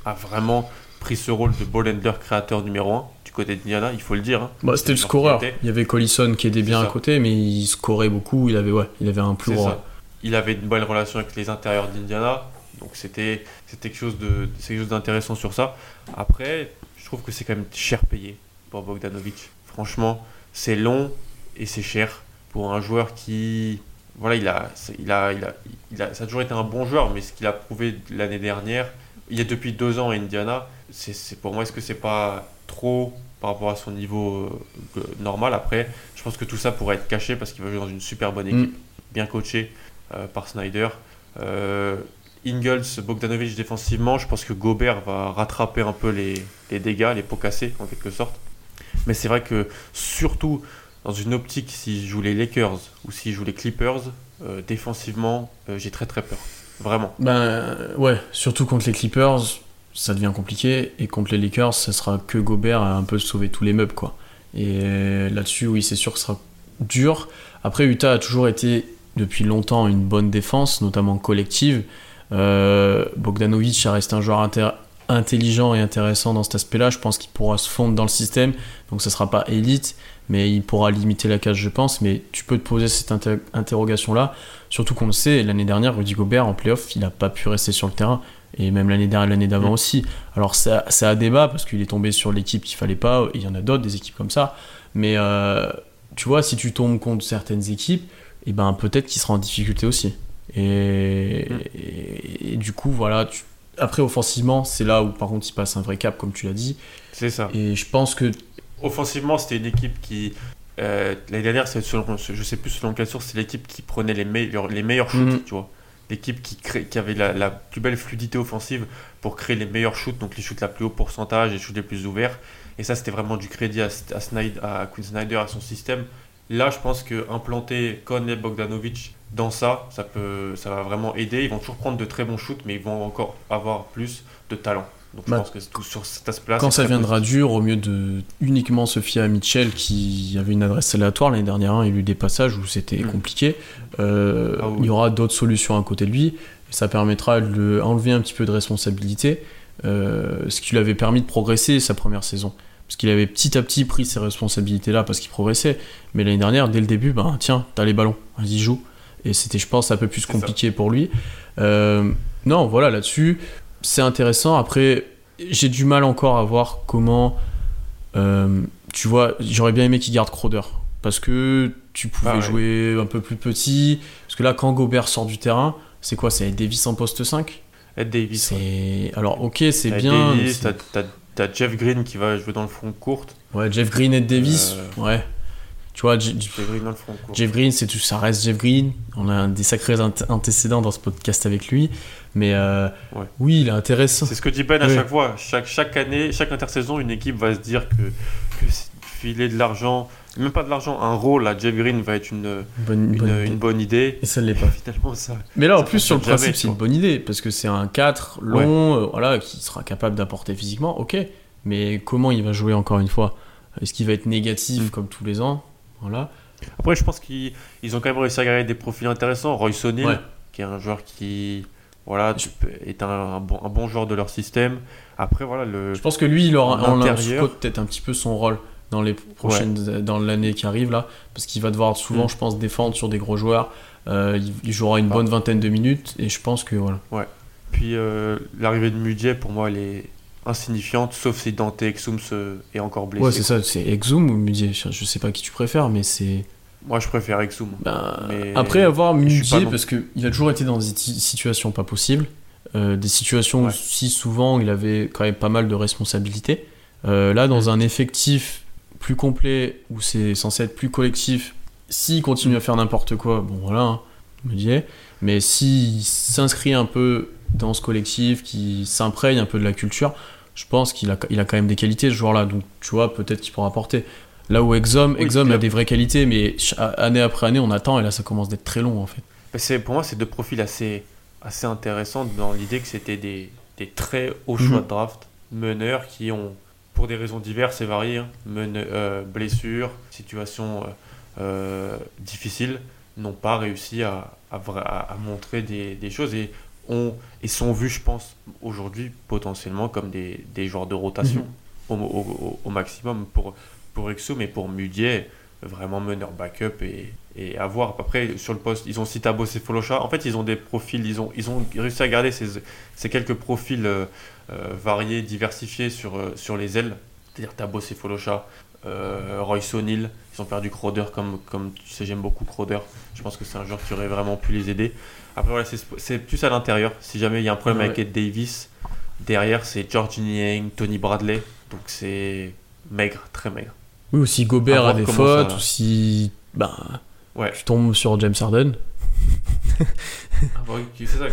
a vraiment pris ce rôle de ball handler créateur numéro 1 côté d'Indiana, il faut le dire. Hein. Bah, c'était le scoreur. Il y avait Collison qui aidait bien à côté, mais il scorait beaucoup. Il avait, ouais, il avait un plus Il avait une bonne relation avec les intérieurs d'Indiana. Donc c'était quelque chose d'intéressant sur ça. Après, je trouve que c'est quand même cher payé pour Bogdanovic. Franchement, c'est long et c'est cher pour un joueur qui voilà, il a, il a, il a, il a, ça a toujours été un bon joueur, mais ce qu'il a prouvé l'année dernière, il y a depuis deux ans à Indiana, c'est pour moi, est-ce que c'est pas trop par rapport à son niveau euh, normal? Après, je pense que tout ça pourrait être caché parce qu'il va jouer dans une super bonne équipe, mm. bien coachée euh, par Snyder. Euh, Ingles, Bogdanovic défensivement, je pense que Gobert va rattraper un peu les, les dégâts, les pots cassés en quelque sorte. Mais c'est vrai que surtout dans une optique, s'il joue les Lakers ou s'il joue les Clippers, défensivement, j'ai très très peur. Vraiment. Ben ouais, surtout contre les Clippers, ça devient compliqué. Et contre les Lakers, ça sera que Gobert à un peu sauver tous les meubles, quoi. Et là-dessus, oui, c'est sûr que ce sera dur. Après, Utah a toujours été depuis longtemps une bonne défense, notamment collective. Euh, Bogdanovic reste un joueur intelligent et intéressant dans cet aspect-là. Je pense qu'il pourra se fondre dans le système, donc ce ne sera pas élite, mais il pourra limiter la cage, je pense. Mais tu peux te poser cette interrogation-là, surtout qu'on le sait, l'année dernière, Rudy Gobert en playoff, il n'a pas pu rester sur le terrain et même l'année dernière, l'année d'avant mm. aussi. Alors c'est à débat parce qu'il est tombé sur l'équipe qu'il fallait pas. Il y en a d'autres des équipes comme ça, mais euh, tu vois, si tu tombes contre certaines équipes, et eh ben peut-être qu'il sera en difficulté aussi. Et, mm. du coup, voilà. Après, offensivement, c'est là où par contre il passe un vrai cap, comme tu l'as dit. C'est ça. Et je pense que offensivement, c'était une équipe qui euh, l'année dernière, c'est selon, je sais plus selon quelle source, c'est l'équipe qui prenait les meilleurs, les meilleurs shoots, mm. tu vois l'équipe qui, qui avait la, plus belle fluidité offensive pour créer les meilleurs shoots, donc les shoots la plus haut pourcentage, les shoots les plus ouverts. Et ça, c'était vraiment du crédit à, à, Snyder, à Quinn Snyder, à son système. Là, je pense que implanter Conley Bogdanovic dans ça, ça, peut, ça va vraiment aider. Ils vont toujours prendre de très bons shoots, mais ils vont encore avoir plus de talent. Donc je bah, pense que tout sur cet aspect-là. Quand ça viendra dur, au mieux de uniquement se fier à Mitchell qui avait une adresse aléatoire l'année dernière, hein, il y a eu des passages où c'était mm. compliqué. Euh, ah il y aura d'autres solutions à côté de lui. Ça permettra de enlever un petit peu de responsabilité, euh, ce qui lui avait permis de progresser sa première saison. Parce qu'il avait petit à petit pris ces responsabilités-là parce qu'il progressait. Mais l'année dernière, dès le début, ben, tiens, t'as les ballons, vas-y, joue. Et c'était, je pense, un peu plus compliqué pour lui. Euh, non, voilà, là-dessus, c'est intéressant. Après, j'ai du mal encore à voir comment. Euh, tu vois, j'aurais bien aimé qu'il garde Crowder. Parce que tu pouvais ah jouer un peu plus petit. Parce que là, quand Gobert sort du terrain, c'est quoi? C'est Davis en poste 5 Ed Davis. Alors, ok, c'est bien. Davis, t'as, Jeff Green qui va jouer dans le front courte. Ouais, Jeff Green, Ed Davis. Euh, ouais. Tu vois, Jeff Green, dans le front Jeff Green, c'est tout, ça reste Jeff Green. On a des sacrés antécédents dans ce podcast avec lui. Mais euh, oui, il est intéressant. C'est ce que dit Ben à chaque fois. Chaque, chaque année, chaque intersaison, une équipe va se dire que, que filer de l'argent, même pas de l'argent, un rôle à Jeff Green va être une, bonne, une, bonne, idée. Et ça ne l'est pas. Finalement, ça, Mais là, en plus, sur le principe, c'est une bonne idée. Parce que c'est un 4 long, euh, voilà, qui sera capable d'apporter physiquement. Ok. Mais comment il va jouer encore une fois? Est-ce qu'il va être négatif mm. comme tous les ans? Voilà. Après, je pense qu'ils ont quand même réussi à gagner des profils intéressants. Roy Sonil, qui est un joueur qui voilà, tu peux, est un, bon, un, bon, joueur de leur système. Après, voilà, le. Je pense que lui, il aura peut-être un petit peu son rôle dans les prochaines, dans l'année qui arrive là, parce qu'il va devoir souvent, mm. je pense, défendre sur des gros joueurs. Euh, il, jouera une bonne vingtaine de minutes et je pense que voilà. Ouais. Puis euh, l'arrivée de Mudier, pour moi, elle est insignifiante, sauf si Dante Exum est encore blessé. Ouais, c'est ça, c'est Exum ou Mudier. Je sais pas qui tu préfères, mais c'est. Moi, je préfère Exum. Ben, après avoir Mudier, parce qu'il a toujours été dans des situations pas possibles, euh, des situations où si souvent il avait quand même pas mal de responsabilités. Là, dans mm. un effectif plus complet, où c'est censé être plus collectif, s'il continue à faire n'importe quoi, bon voilà, hein, Mudier. Mais s'il s'inscrit un peu dans ce collectif, qui s'imprègne un peu de la culture, je pense qu'il a, il a quand même des qualités ce joueur-là. Donc tu vois, peut-être qu'il pourra apporter. Là où Exum, Exum a des vraies qualités, mais année après année, on attend et là, ça commence d'être très long en fait. C'est, pour moi, c'est deux profils assez, assez intéressants dans l'idée que c'était des, des, très hauts choix mhm. de draft, meneurs qui ont, pour des raisons diverses et variées, hein, euh, blessures, situations euh, euh, difficiles, n'ont pas réussi à, à, à montrer des, des, choses et, ont, et sont vus, je pense, aujourd'hui potentiellement comme des, des joueurs de rotation mhm. au, au, au, maximum pour pour Exo, mais pour Mudier, vraiment meneur backup et, et à voir. Après, sur le poste, ils ont Citabo et Folocha. En fait, ils ont des profils, ils ont, ils ont réussi à garder ces, ces quelques profils euh, variés, diversifiés sur, euh, sur les ailes. C'est-à-dire Tabos et Folocha, Royce O'Neill. Ils ont perdu Crowder, comme, comme tu sais, j'aime beaucoup Crowder. Je pense que c'est un joueur qui aurait vraiment pu les aider. Après, voilà, c'est plus à l'intérieur. Si jamais il y a un problème avec Ed Davis, Derrière, c'est George Niang, Tony Bradley. Donc c'est maigre, très maigre. Oui, ou si Gobert a des fautes, ou si ben, ouais. tu tombes sur James Harden. ah bah c'est ça,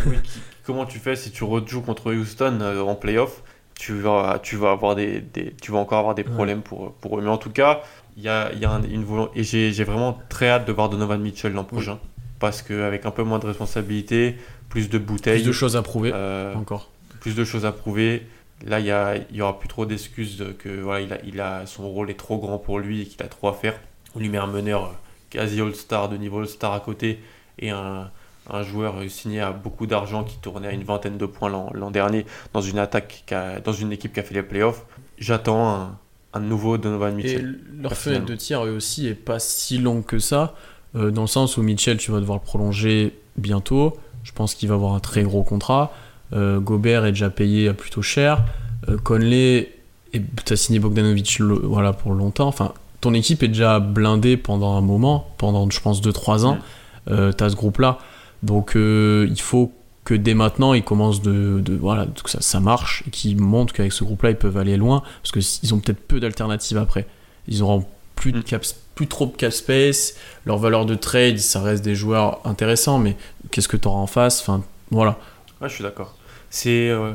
comment tu fais si tu rejoues contre Houston euh, en playoff tu vas, tu vas avoir des, des, tu vas encore avoir des problèmes pour, pour eux. Mais en tout cas, il y a, y a une volonté. Et j'ai vraiment très hâte de voir Donovan Mitchell l'an prochain. Parce qu'avec un peu moins de responsabilité, plus de bouteilles. Plus de choses à prouver. Euh, encore. Plus de choses à prouver. Là, il n'y y aura plus trop d'excuses que voilà, il a, il a, son rôle est trop grand pour lui et qu'il a trop à faire. On lui met un meneur quasi All-Star, de niveau All-Star à côté et un, un joueur signé à beaucoup d'argent qui tournait à une vingtaine de points l'an dernier dans une attaque, dans une équipe qui a fait les playoffs. J'attends un, un, nouveau Donovan Mitchell. Et leur fenêtre de tir eux aussi est pas si longue que ça, euh, dans le sens où Mitchell, tu vas devoir le prolonger bientôt. Je pense qu'il va avoir un très gros contrat. Euh, Gobert est déjà payé à plutôt cher. Euh, Conley, tu as signé Bogdanovic voilà, pour longtemps. Enfin, ton équipe est déjà blindée pendant un moment, pendant je pense 2-3 ans. Mm. tu as ce groupe-là. Donc il faut que dès maintenant, ils commencent de, voilà, que ça, ça marche et qu'ils montrent qu'avec ce groupe-là, ils peuvent aller loin parce qu'ils ont peut-être peu d'alternatives après. Ils auront plus, de mm. cap, plus trop de cap space. Leur valeur de trade, ça reste des joueurs intéressants, mais qu'est-ce que tu auras en face? Enfin, voilà. Ouais, je suis d'accord. C'est euh,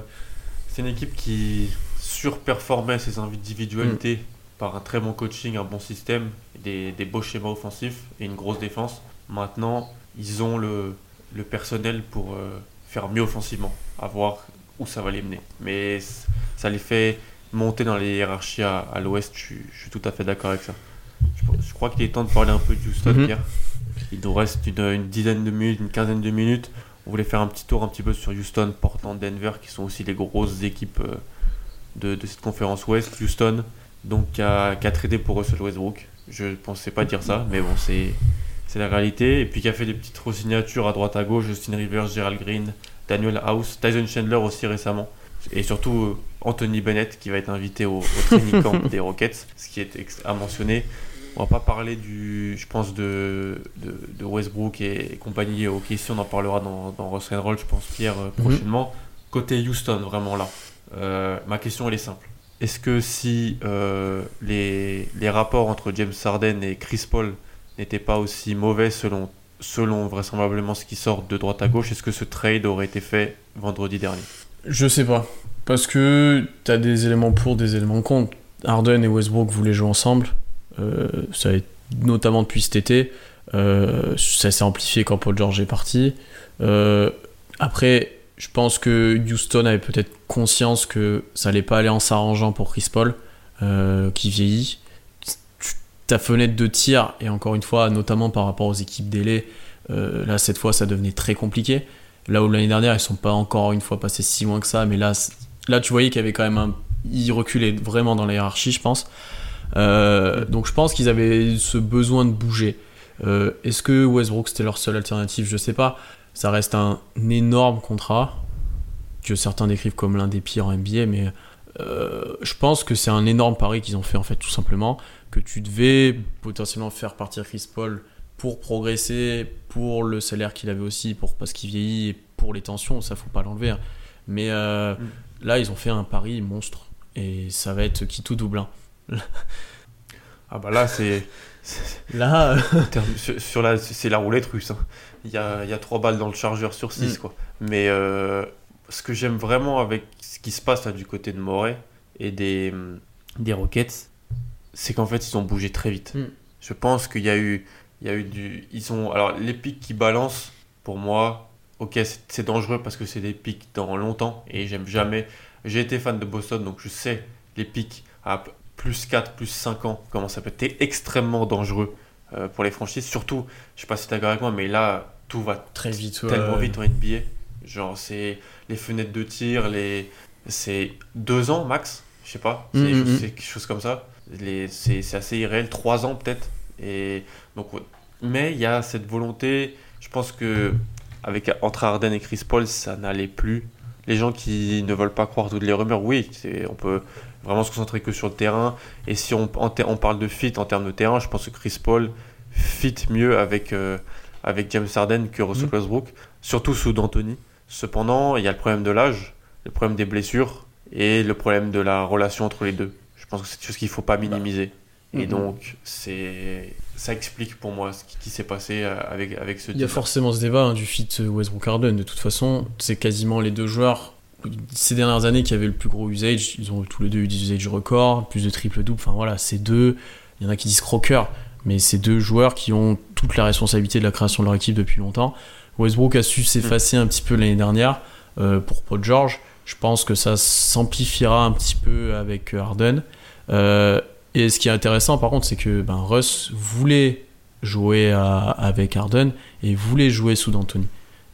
c'est une équipe qui surperformait ses individualités mm. par un très bon coaching, un bon système, des, des beaux schémas offensifs et une grosse défense. Maintenant, ils ont le, le personnel pour euh, faire mieux offensivement, à voir où ça va les mener. Mais ça les fait monter dans les hiérarchies à, l'ouest, je, suis tout à fait d'accord avec ça. Je, crois qu'il est temps de parler un peu de Houston, mhm. Pierre. Il nous reste une, une, dizaine de minutes, une quinzaine de minutes. On voulait faire un petit tour un petit peu sur Houston, Portland, Denver, qui sont aussi les grosses équipes euh, de, de cette conférence ouest. Houston, donc, qui a, qui a tradé pour Russell Westbrook. Je pensais pas dire ça, mais bon, c'est c'est la réalité. Et puis qui a fait des petites signatures à droite à gauche, Justin Rivers, Gerald Green, Daniel House, Tyson Chandler aussi récemment. Et surtout euh, Anthony Bennett qui va être invité au, training camp des Rockets, ce qui est à mentionner. On va pas parler du, je pense, de, de, Westbrook et, compagnie ok si on en parlera dans, dans Ross Roll, je pense, Pierre, euh, mhm. prochainement. Côté Houston, vraiment là. Euh, ma question, elle est simple. Est-ce que si les, les rapports entre James Harden et Chris Paul n'était pas aussi mauvais selon, selon vraisemblablement ce qui sort de droite à gauche. Est-ce que ce trade aurait été fait vendredi dernier? Je sais pas. Parce que tu as des éléments pour, des éléments contre. Harden et Westbrook voulaient jouer ensemble. Euh, ça notamment depuis cet été. Euh, ça s'est amplifié quand Paul George est parti. Euh, après, je pense que Houston avait peut-être conscience que ça allait pas aller en s'arrangeant pour Chris Paul, qui vieillit ta fenêtre de tir, et encore une fois, notamment par rapport aux équipes délais, euh, là, cette fois, ça devenait très compliqué. Là où l'année dernière, ils sont pas encore une fois passés si loin que ça, mais là, là tu voyais qu'il y avait quand même un. Ils reculaient vraiment dans la hiérarchie, je pense. Euh, donc je pense qu'ils avaient ce besoin de bouger. Euh, est-ce que Westbrook c'était leur seule alternative? Je sais pas. Ça reste un énorme contrat que certains décrivent comme l'un des pires en NBA, mais je pense que c'est un énorme pari qu'ils ont fait en fait tout simplement que tu devais potentiellement faire partir Chris Paul pour progresser, pour le salaire qu'il avait aussi, pour parce qu'il vieillit et pour les tensions, ça faut pas l'enlever. Hein. Mais euh, mm. là, ils ont fait un pari monstre et ça va être qui tout double. Hein. ah bah là, c'est là sur, la c'est la roulette russe. Hein. Il y a, y a 3 balles dans le chargeur sur 6 mm. quoi. Mais euh, ce que j'aime vraiment avec ce qui se passe là du côté de Moret et des des Rockets, c'est qu'en fait, ils ont bougé très vite. Hmm. Je pense qu'il y a eu, il y a eu du, ils ont, alors les pics qui balancent, pour moi, ok, c'est dangereux parce que c'est des pics dans longtemps et j'aime jamais. J'ai été fan de Boston, donc je sais les pics à plus 4, plus 5 ans, comment ça peut être extrêmement dangereux euh, pour les franchises. Surtout, je sais pas si tu d'accord avec moi, mais là, tout va très vite, tellement vite en NBA. Genre, c'est les fenêtres de tir, les... c'est deux ans max, je sais pas, c'est mm, mm, mm. quelque chose comme ça c'est assez irréel, 3 ans peut-être. Et donc, mais il y a cette volonté, je pense que avec entre Arden et Chris Paul, ça n'allait plus. Les gens qui ne veulent pas croire toutes les rumeurs, oui, on peut vraiment se concentrer que sur le terrain. Et si on, on parle de fit en termes de terrain, je pense que Chris Paul fit mieux avec, euh, avec James Harden que Russell mm. Westbrook, surtout sous D'Antoni. Cependant, il y a le problème de l'âge. le problème des blessures et le problème de la relation entre les deux. Je pense que c'est quelque chose qu'il ne faut pas minimiser. Et Mhm. donc, c'est ça explique pour moi ce qui, s'est passé euh, avec, avec ce Il y a forcément ce débat hein, du fit Westbrook-Harden. De toute façon, c'est quasiment les deux joueurs ces dernières années qui avaient le plus gros usage. Ils ont tous les deux eu des usage records, plus de triple-double. Enfin voilà, c'est deux. Il y en a qui disent croqueurs, mais c'est deux joueurs qui ont toute la responsabilité de la création de leur équipe depuis longtemps. Westbrook a su s'effacer un petit peu l'année dernière euh, pour Paul George. Je pense que ça s'amplifiera un petit peu avec euh, Harden. Euh, et ce qui est intéressant, par contre, c'est que ben, Russ voulait jouer à- avec Harden et voulait jouer sous D'Antoni.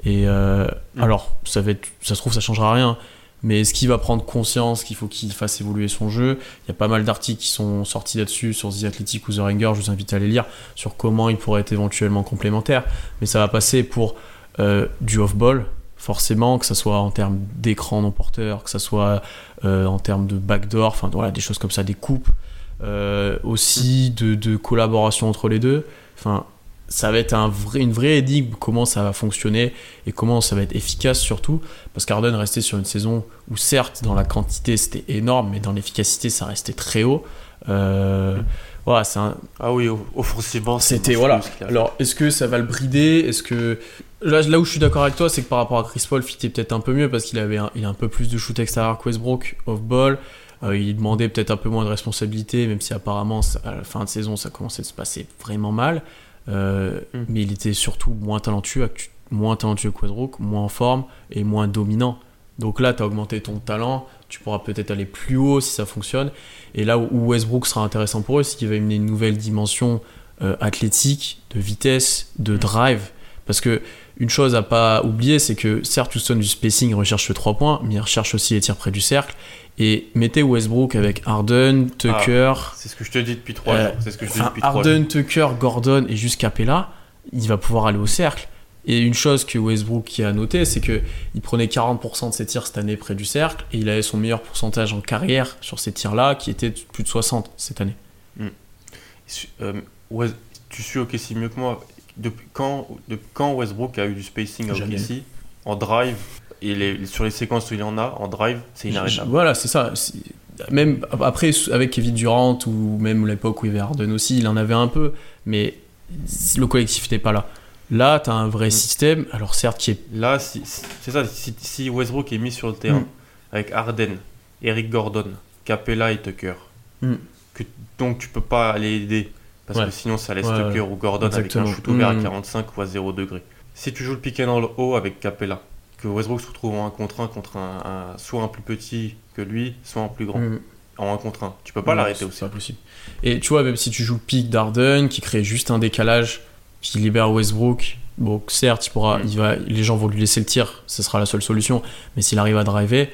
Et euh, Mm. alors, ça, va être, ça se trouve, ça changera rien. Mais est-ce qu'il va prendre conscience qu'il faut qu'il fasse évoluer son jeu? Il y a pas mal d'articles qui sont sortis là-dessus sur The Athletic ou The Ringer, je vous invite à les lire, sur comment il pourrait être éventuellement complémentaire. Mais ça va passer pour euh, du off-ball, forcément, que ce soit en termes d'écran non porteur, que ce soit euh, en termes de backdoor, enfin voilà, des choses comme ça, des coupes, euh, aussi de, de collaboration entre les deux. Enfin, ça va être un vrai, une vraie énigme comment ça va fonctionner et comment ça va être efficace surtout parce qu'Arden restait sur une saison où certes dans la quantité c'était énorme mais dans l'efficacité ça restait très haut Euh, voilà c'est un, Ah oui, offensivement, c'était voilà. Alors, est-ce que ça va le brider? Est-ce que là, là où je suis d'accord avec toi, c'est que par rapport à Chris Paul, fitait peut-être un peu mieux parce qu'il avait un, il a un peu plus de shoot extérieur que Westbrook off ball. Euh, il demandait peut-être un peu moins de responsabilité, même si apparemment ça- à la fin de saison ça commençait à se passer vraiment mal. Euh, Mm. Mais il était surtout moins talentueux, moins talentueux que Westbrook, moins en forme et moins dominant. Donc là, tu as augmenté ton talent, tu pourras peut-être aller plus haut si ça fonctionne. Et là où où Westbrook sera intéressant pour eux, c'est qu'il va amener une nouvelle dimension euh, athlétique, de vitesse, de drive. Parce que une chose à pas oublier, c'est que certes Houston du spacing recherche le 3 points, mais il recherche aussi les tirs près du cercle. Et mettez Westbrook avec Harden, Tucker, C'est ce que je te dis depuis trois Euh, jours. C'est ce que je te dis depuis. Harden, Tucker, Gordon et jusqu'à Capella, il va pouvoir aller au cercle. Et une chose que Westbrook a noté, c'est que il prenait 40% de ses tirs cette année près du cercle et il avait son meilleur pourcentage en carrière sur ces tirs-là, qui était plus de 60 cette année. Euh, Wes- tu suis OKC mieux que moi. Depuis quand, depuis quand Westbrook a eu du spacing à. OKC En drive, et les, sur les séquences où il en a, en drive, c'est inarrêtable. Voilà, c'est ça. Même après, avec Kevin Durant ou même l'époque où il y avait Harden aussi, il en avait un peu, mais le collectif n'était pas là. Là, tu as un vrai Mm. système, alors certes, qui est Là, si, c'est ça, si, si Westbrook est mis sur le terrain Mm. avec Harden, Eric Gordon, Capella et Tucker, Mm. que, donc tu peux pas aller aider parce Ouais. que sinon ça laisse Tucker ou Gordon Exactement. avec un shoot ouvert à 45 ou à 0 degré. Si tu joues le pick and roll haut avec Capella, que Westbrook se retrouve en 1 contre 1 contre un, un- soit un plus petit que lui, soit un plus grand. Mm. En 1 contre 1. Tu peux pas Ouais, l'arrêter c'est aussi. pas possible. Et tu vois, même si tu joues le pick d'Arden, qui crée juste un décalage, qui libère Westbrook, bon, certes, il pourra, Mm. il va, les gens vont lui laisser le tir, ce sera la seule solution. Mais s'il arrive à driver,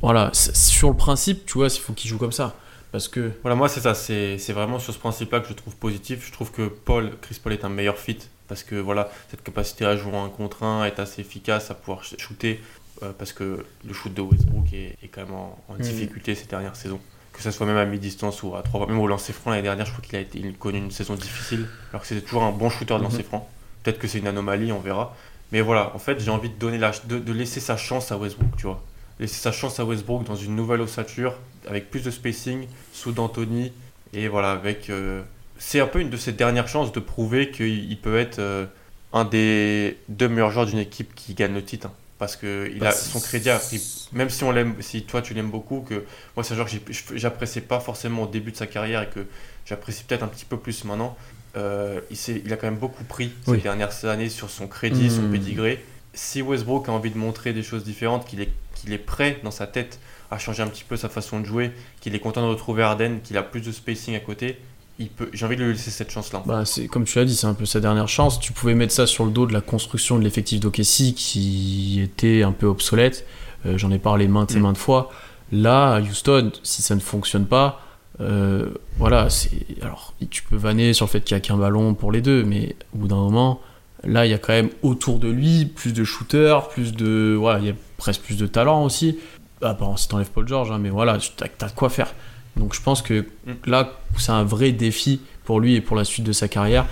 voilà, c'est- sur le principe, tu vois, il faut qu'il joue comme ça. Parce que, Voilà, moi c'est ça, c'est c'est vraiment sur ce principe-là que je trouve positif. Je trouve que Paul, Chris Paul est un meilleur fit parce que voilà, cette capacité à jouer en un contre un est assez efficace, à pouvoir sh- shooter euh, parce que le shoot de Westbrook est, est quand même en, en Mhm. difficulté ces dernières saisons. Que ce soit même à mi-distance ou à 3 même au lancer franc l'année dernière, je crois qu'il a été, il a connu une saison difficile alors que c'était toujours un bon shooter de lancer Mhm. franc. Peut-être que c'est une anomalie, on verra. Mais voilà, en fait, j'ai envie de donner la, de, de laisser sa chance à Westbrook, tu vois. Laisser sa chance à Westbrook dans une nouvelle ossature, avec plus de spacing, sous D'Antoni, et voilà, avec. euh, c'est un peu une de ses dernières chances de prouver qu'il il peut être euh, un des deux meilleurs joueurs d'une équipe qui gagne le titre. hein. parce que il Bah, a son crédit a pris. Même si on l'aime, si toi tu l'aimes beaucoup, que moi c'est un joueur que j'appréciais pas forcément au début de sa carrière et que j'apprécie peut-être un petit peu plus maintenant. euh, il, a quand même beaucoup pris ces Oui. dernières années sur son crédit, son Mm. pédigré. Si Westbrook a envie de montrer des choses différentes, qu'il est, qu'il est prêt dans sa tête à changer un petit peu sa façon de jouer, qu'il est content de retrouver Harden, qu'il a plus de spacing à côté, il peut. J'ai envie de lui laisser cette chance-là. bah, c'est comme tu l'as dit, c'est un peu sa dernière chance. Tu pouvais mettre ça sur le dos de la construction de l'effectif d'Okessi qui était un peu obsolète. Euh, J'en ai parlé maintes et Mm. maintes fois. Là, à Houston, si ça ne fonctionne pas, euh, voilà, c'est alors tu peux vanner sur le fait qu'il n'y a qu'un ballon pour les deux, mais au bout d'un moment, là, il y a quand même autour de lui plus de shooters, plus de, voilà, il y a presque plus de talent aussi. Ah, pardon, si t'enlèves Paul George, hein, mais voilà, t'as as de quoi faire. Donc je pense que Mm. là, c'est un vrai défi pour lui et pour la suite de sa carrière,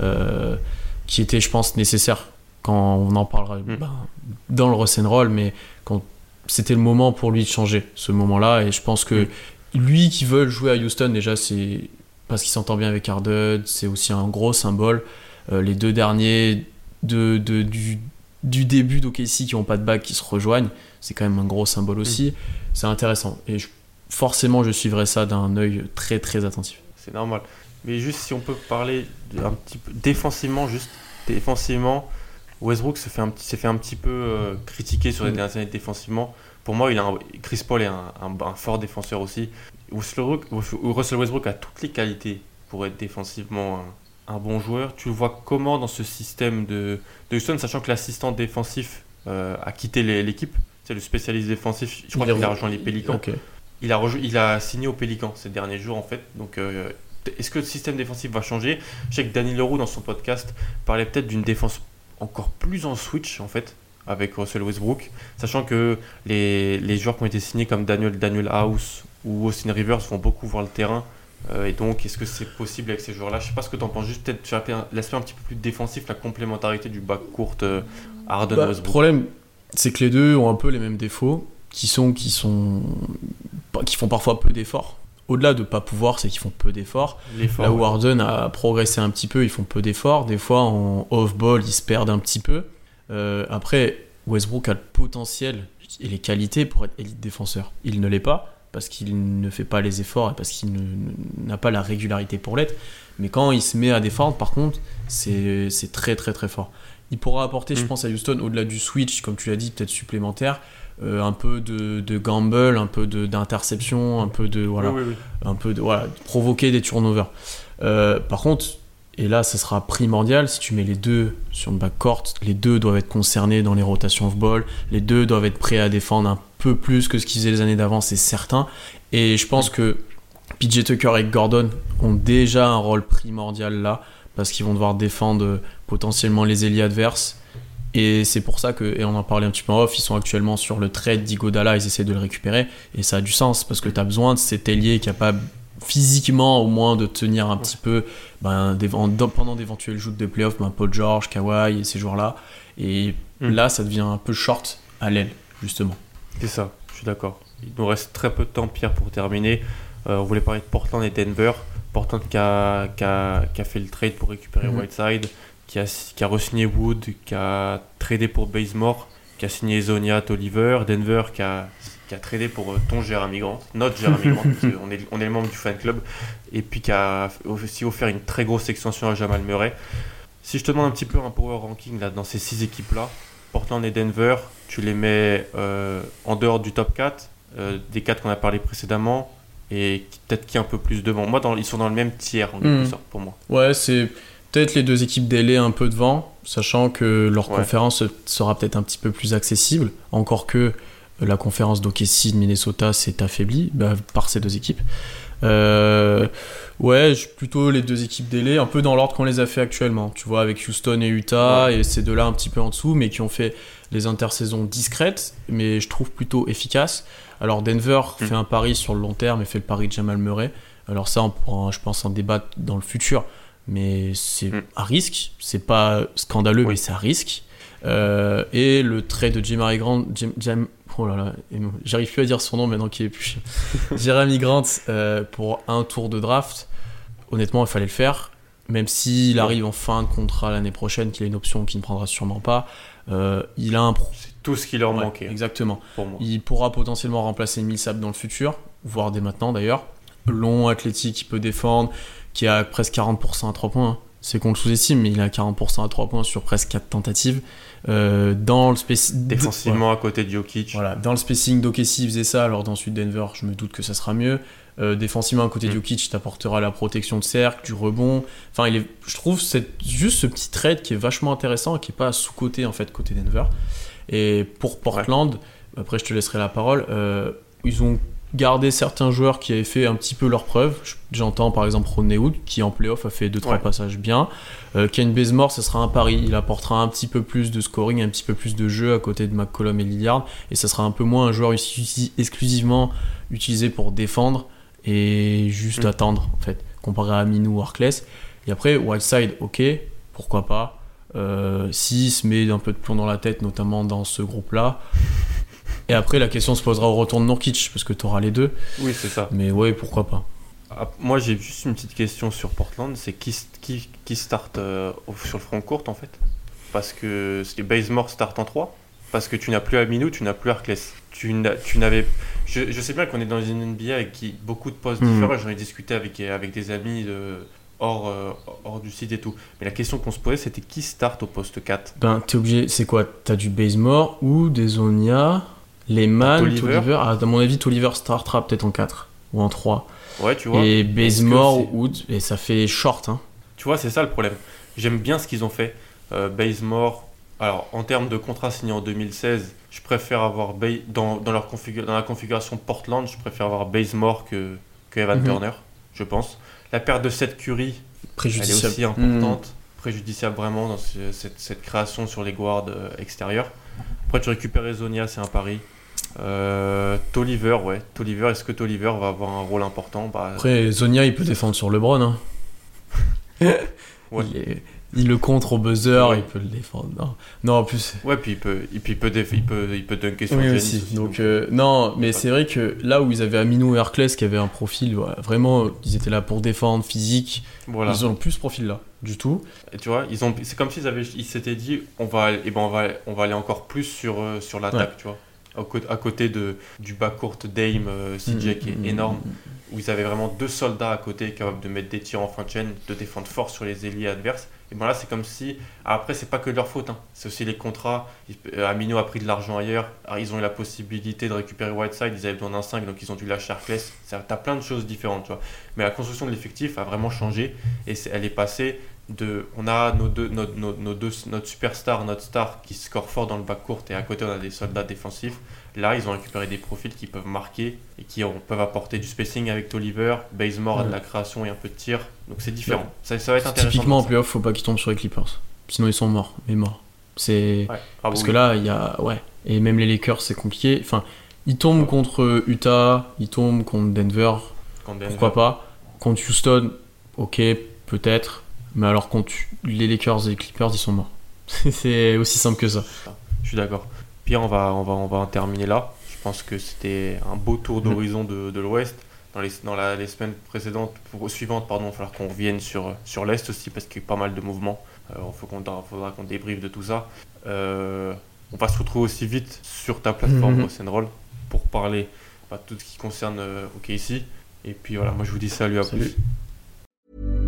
euh, qui était, je pense, nécessaire quand on en parlera Mm. ben, dans le Roll, mais quand c'était le moment pour lui de changer, ce moment-là. Et je pense que lui qui veut jouer à Houston, déjà, c'est parce qu'il s'entend bien avec Harden, c'est aussi un gros symbole. Euh, les deux derniers de, du, du, début d'OKC qui n'ont pas de bac qui se rejoignent, c'est quand même un gros symbole aussi. C'est intéressant. Et forcément, je suivrai ça d'un œil très très attentif. C'est normal. Mais juste si on peut parler un petit peu défensivement, juste défensivement, Westbrook s'est fait, un petit, fait un petit peu euh, critiquer sur les mm. dernières années défensivement. Pour moi, il a Chris Paul est un, un, fort défenseur aussi. Russell Westbrook a toutes les qualités pour être défensivement un, bon joueur. Tu le vois comment dans ce système de, de Houston, sachant que l'assistant défensif euh, a quitté l'équipe? C'est le spécialiste défensif. Je crois qu'il a rejoint les Pélicans. Il, a il a signé aux Pélicans ces derniers jours en fait. Donc euh, est-ce que le système défensif va changer? Je sais que Danny Leroux dans son podcast parlait peut-être d'une défense encore plus en switch en fait avec Russell Westbrook, sachant que les, les, joueurs qui ont été signés comme Daniel, Daniel House ou Austin Rivers vont beaucoup voir le terrain. Euh, et donc, est-ce que c'est possible avec ces joueurs-là? Je sais pas ce que tu en penses, juste peut-être sur l'aspect un petit peu plus défensif, la complémentarité du back court euh, Harden bah. Le problème, c'est que les deux ont un peu les mêmes défauts, qui sont, qui sont, qui font parfois peu d'efforts. Au-delà de pas pouvoir, c'est qu'ils font peu d'efforts. Là où Harden a progressé un petit peu, ils font peu d'efforts. Des fois, en off-ball, ils se perdent un petit peu. Euh, après, Westbrook a le potentiel et les qualités pour être élite défenseur. Il ne l'est pas parce qu'il ne fait pas les efforts et parce qu'il n'a pas la régularité pour l'être. Mais quand il se met à défendre, par contre, c'est très très très fort. Il pourra apporter, je mm. pense, à Houston, au-delà du switch, comme tu l'as dit, peut-être supplémentaire, euh, un peu de, gamble, un peu d'interception, un peu de voilà, un peu de voilà, provoquer des turnovers. Euh, par contre, et là, ça sera primordial. Si tu mets les deux sur le backcourt, les deux doivent être concernés dans les rotations off-ball. Les deux doivent être prêts à défendre un peu plus que ce qu'ils faisaient les années d'avant, c'est certain. Et je pense que PJ Tucker et Gordon ont déjà un rôle primordial là, parce qu'ils vont devoir défendre euh, potentiellement les ailiers adverses. Et c'est pour ça que, et on en parlait un petit peu en off, ils sont actuellement sur le trade d'Igodala, ils essaient de le récupérer. Et ça a du sens, parce que tu as besoin de cet ailier capable physiquement au moins de tenir un petit peu ben, pendant d'éventuels joutes de playoff, ben, Paul George, Kawhi et ces joueurs-là. Et hmm. là, ça devient un peu short à l'aile, justement. C'est ça, je suis d'accord. Il nous reste très peu de temps, Pierre, pour terminer. Euh, on voulait parler de Portland et Denver. Portland qui a, qui a, qui a fait le trade pour récupérer hmm. Whiteside, qui a, qui a re-signé Wood, qui a tradé pour Bazemore, qui a signé Zonia Oliver. Denver qui a qui a tradé pour euh, ton Jérémy Grant, notre Jérémy Grant, on est, on est le membre du fan club, et puis qui a aussi offert une très grosse extension à Jamal Murray. Si je te demande un petit peu un power ranking là, dans ces six équipes-là, Portland et Denver, tu les mets euh, en dehors du top 4, euh, des 4 qu'on a parlé précédemment, et peut-être qui est un peu plus devant. Moi, dans, ils sont dans le même tiers, en quelque hmm. sorte, pour moi. Ouais, c'est peut-être les deux équipes d'ailés un peu devant, sachant que leur conférence sera peut-être un petit peu plus accessible, encore que la conférence d'OKC de Minnesota s'est affaiblie bah, par ces deux équipes. Euh, ouais, plutôt les deux équipes délai, un peu dans l'ordre qu'on les a fait actuellement. Tu vois, avec Houston et Utah, et ces deux-là un petit peu en dessous, mais qui ont fait des intersaisons discrètes, mais je trouve plutôt efficaces. Alors Denver mm. fait un pari sur le long terme et fait le pari de Jamal Murray. Alors ça, on pourra, je pense, en débattre dans le futur, mais c'est mm. à risque. C'est pas scandaleux, mais c'est à risque. Euh, et le trait de Jim Grant, Jim, oh là là, j'arrive plus à dire son nom maintenant qu'il est plus. Jeremy Grant euh, pour un tour de draft. Honnêtement, il fallait le faire. Même s'il arrive en fin de contrat l'année prochaine, qu'il a une option qu'il ne prendra sûrement pas, euh, il a un. C'est tout ce qui leur manquait. Exactement. Il pourra potentiellement remplacer Millsap dans le futur, voire dès maintenant d'ailleurs. Long, athlétique, qui peut défendre, qui a presque 40% à 3 points. Hein. C'est qu'on le sous-estime, mais il a 40% à 3 points sur presque 4 tentatives. Euh, dans le Défensivement à côté de Jokic. Voilà, dans le spacing d'Okessi, il faisait ça, alors dans Sud Denver, je me doute que ça sera mieux. Euh, défensivement à côté de mm. Jokic, t'apportera la protection de cercle, du rebond. Enfin, il est, je trouve c'est juste ce petit trade qui est vachement intéressant et qui est pas sous-côté en fait côté Denver. Et pour Portland, après je te laisserai la parole, euh, ils ont garder certains joueurs qui avaient fait un petit peu leur preuve. J'entends par exemple Rodney Hood qui en playoff a fait 2-3 passages bien. Euh, Ken Bazemore, ce sera un pari. Il apportera un petit peu plus de scoring, un petit peu plus de jeu à côté de McCollum et Lillard. Et ça sera un peu moins un joueur exclusivement utilisé pour défendre et juste mm. attendre en fait, comparé à Minou ou Arclès. Et après, Wildside, ok, pourquoi pas. Euh, S'il se met un peu de plomb dans la tête, notamment dans ce groupe-là, Et après, la question se posera au retour de Nurkic, parce que tu auras les deux. Oui, c'est ça. Mais ouais, pourquoi pas. Ah, moi, j'ai juste une petite question sur Portland. C'est qui, qui, qui start euh, sur le front court, en fait? Parce que les Bazemore start en 3 Parce que tu n'as plus Aminou, tu n'as plus Arclès. Tu n'avais... Je, je, sais bien qu'on est dans une NBA avec beaucoup de postes Mhm. différents. J'en ai discuté avec, avec des amis de, hors, euh, hors du site et tout. Mais la question qu'on se posait, c'était qui start au poste 4 Ben, t'es obligé, c'est quoi? T'as du Bazemore ou des Zonia, Lehman, Tolliver. Ah, à mon avis, Tolliver startera peut-être en 4 ou en 3. Ouais, tu vois. Et c'est- Wood, et ça fait short. Hein. Tu vois, c'est ça le problème. J'aime bien ce qu'ils ont fait. Euh, Bazemore, alors en termes de contrat signé en 2016, je préfère avoir Bay- dans, dans, leur configu- dans la configuration Portland, je préfère avoir Bazemore que, que Evan Mhm. Turner, je pense. La perte de Seth Curry, elle est aussi importante, préjudiciable vraiment dans ce- cette, cette création sur les guards euh, extérieurs. Après, tu récupères Ezonia, c'est un pari. Euh, Tolliver, ouais. Tolliver, est-ce que Tolliver va avoir un rôle important? Bah, Après, Zonia, il peut défendre sur LeBron. Hein. Ouais. il, est- il le contre au buzzer, Ouais. il peut le défendre. Non, non en plus. Ouais, puis il peut, puis il peut, déf- il peut, il peut dunker sur Oui, aussi. aussi, Donc, euh, non, mais c'est vrai que là où ils avaient Aminou et Arclès qui avaient un profil, voilà, vraiment, ils étaient là pour défendre, physique. Voilà. Ils ont plus ce profil-là, du tout. Et tu vois, ils ont, c'est comme s'ils avaient, ils s'étaient dit, on va, et ben on va, on va aller encore plus sur, euh, sur l'attaque, tu vois. À, cô- à côté de, du backcourt Dame, euh, CJ qui est Mm, mm, énorme, mm, où ils avaient vraiment deux soldats à côté capables de mettre des tirs en fin de chaîne, de défendre fort sur les ailiers adverses. Et ben là, c'est comme si. Après, c'est pas que leur faute, hein. c'est aussi les contrats. Euh, Amino a pris de l'argent ailleurs. Alors, ils ont eu la possibilité de récupérer Whiteside, ils avaient besoin d'un 5, donc ils ont dû lâcher. Ça- T'as plein de choses différentes, tu vois. Mais la construction de l'effectif a vraiment changé et elle est passée de. On a nos deux, nos, nos- nos deux, notre superstar, notre star qui score fort dans le backcourt et à côté on a des soldats défensifs. Là, ils ont récupéré des profils qui peuvent marquer et qui ont- peuvent apporter du spacing avec Tolliver. Bazemore a de Ouais. la création et un peu de tir. Donc c'est différent. Ça, ça va être intéressant. Typiquement en playoff, faut pas qu'ils tombent sur les Clippers. Sinon, ils sont morts. Mais morts. C'est. Ouais. Ah, Parce oui. que là, il y a. Ouais. Et même les Lakers, c'est compliqué. Enfin, ils tombent contre Utah, ils tombent contre Denver, Contre Denver. pourquoi pas. Contre Houston, ok, peut-être. Mais alors, contre les Lakers et les Clippers, ils sont morts. c'est aussi simple que ça. Je suis d'accord. Pierre, on va, on, va, on va en terminer là. Je pense que c'était un beau tour d'horizon de, de l'Ouest. Dans, les, dans la- les semaines précédentes, pour, suivantes, pardon, il va falloir qu'on revienne sur, sur l'Est aussi parce qu'il y a eu pas mal de mouvements. Euh, Il faudra qu'on débriefe de tout ça. Euh, on va se retrouver aussi vite sur ta plateforme Mhm. Rock'n'Roll pour parler bah, tout ce qui concerne euh, OKC. Et puis voilà, moi je vous dis salut à Salut. plus.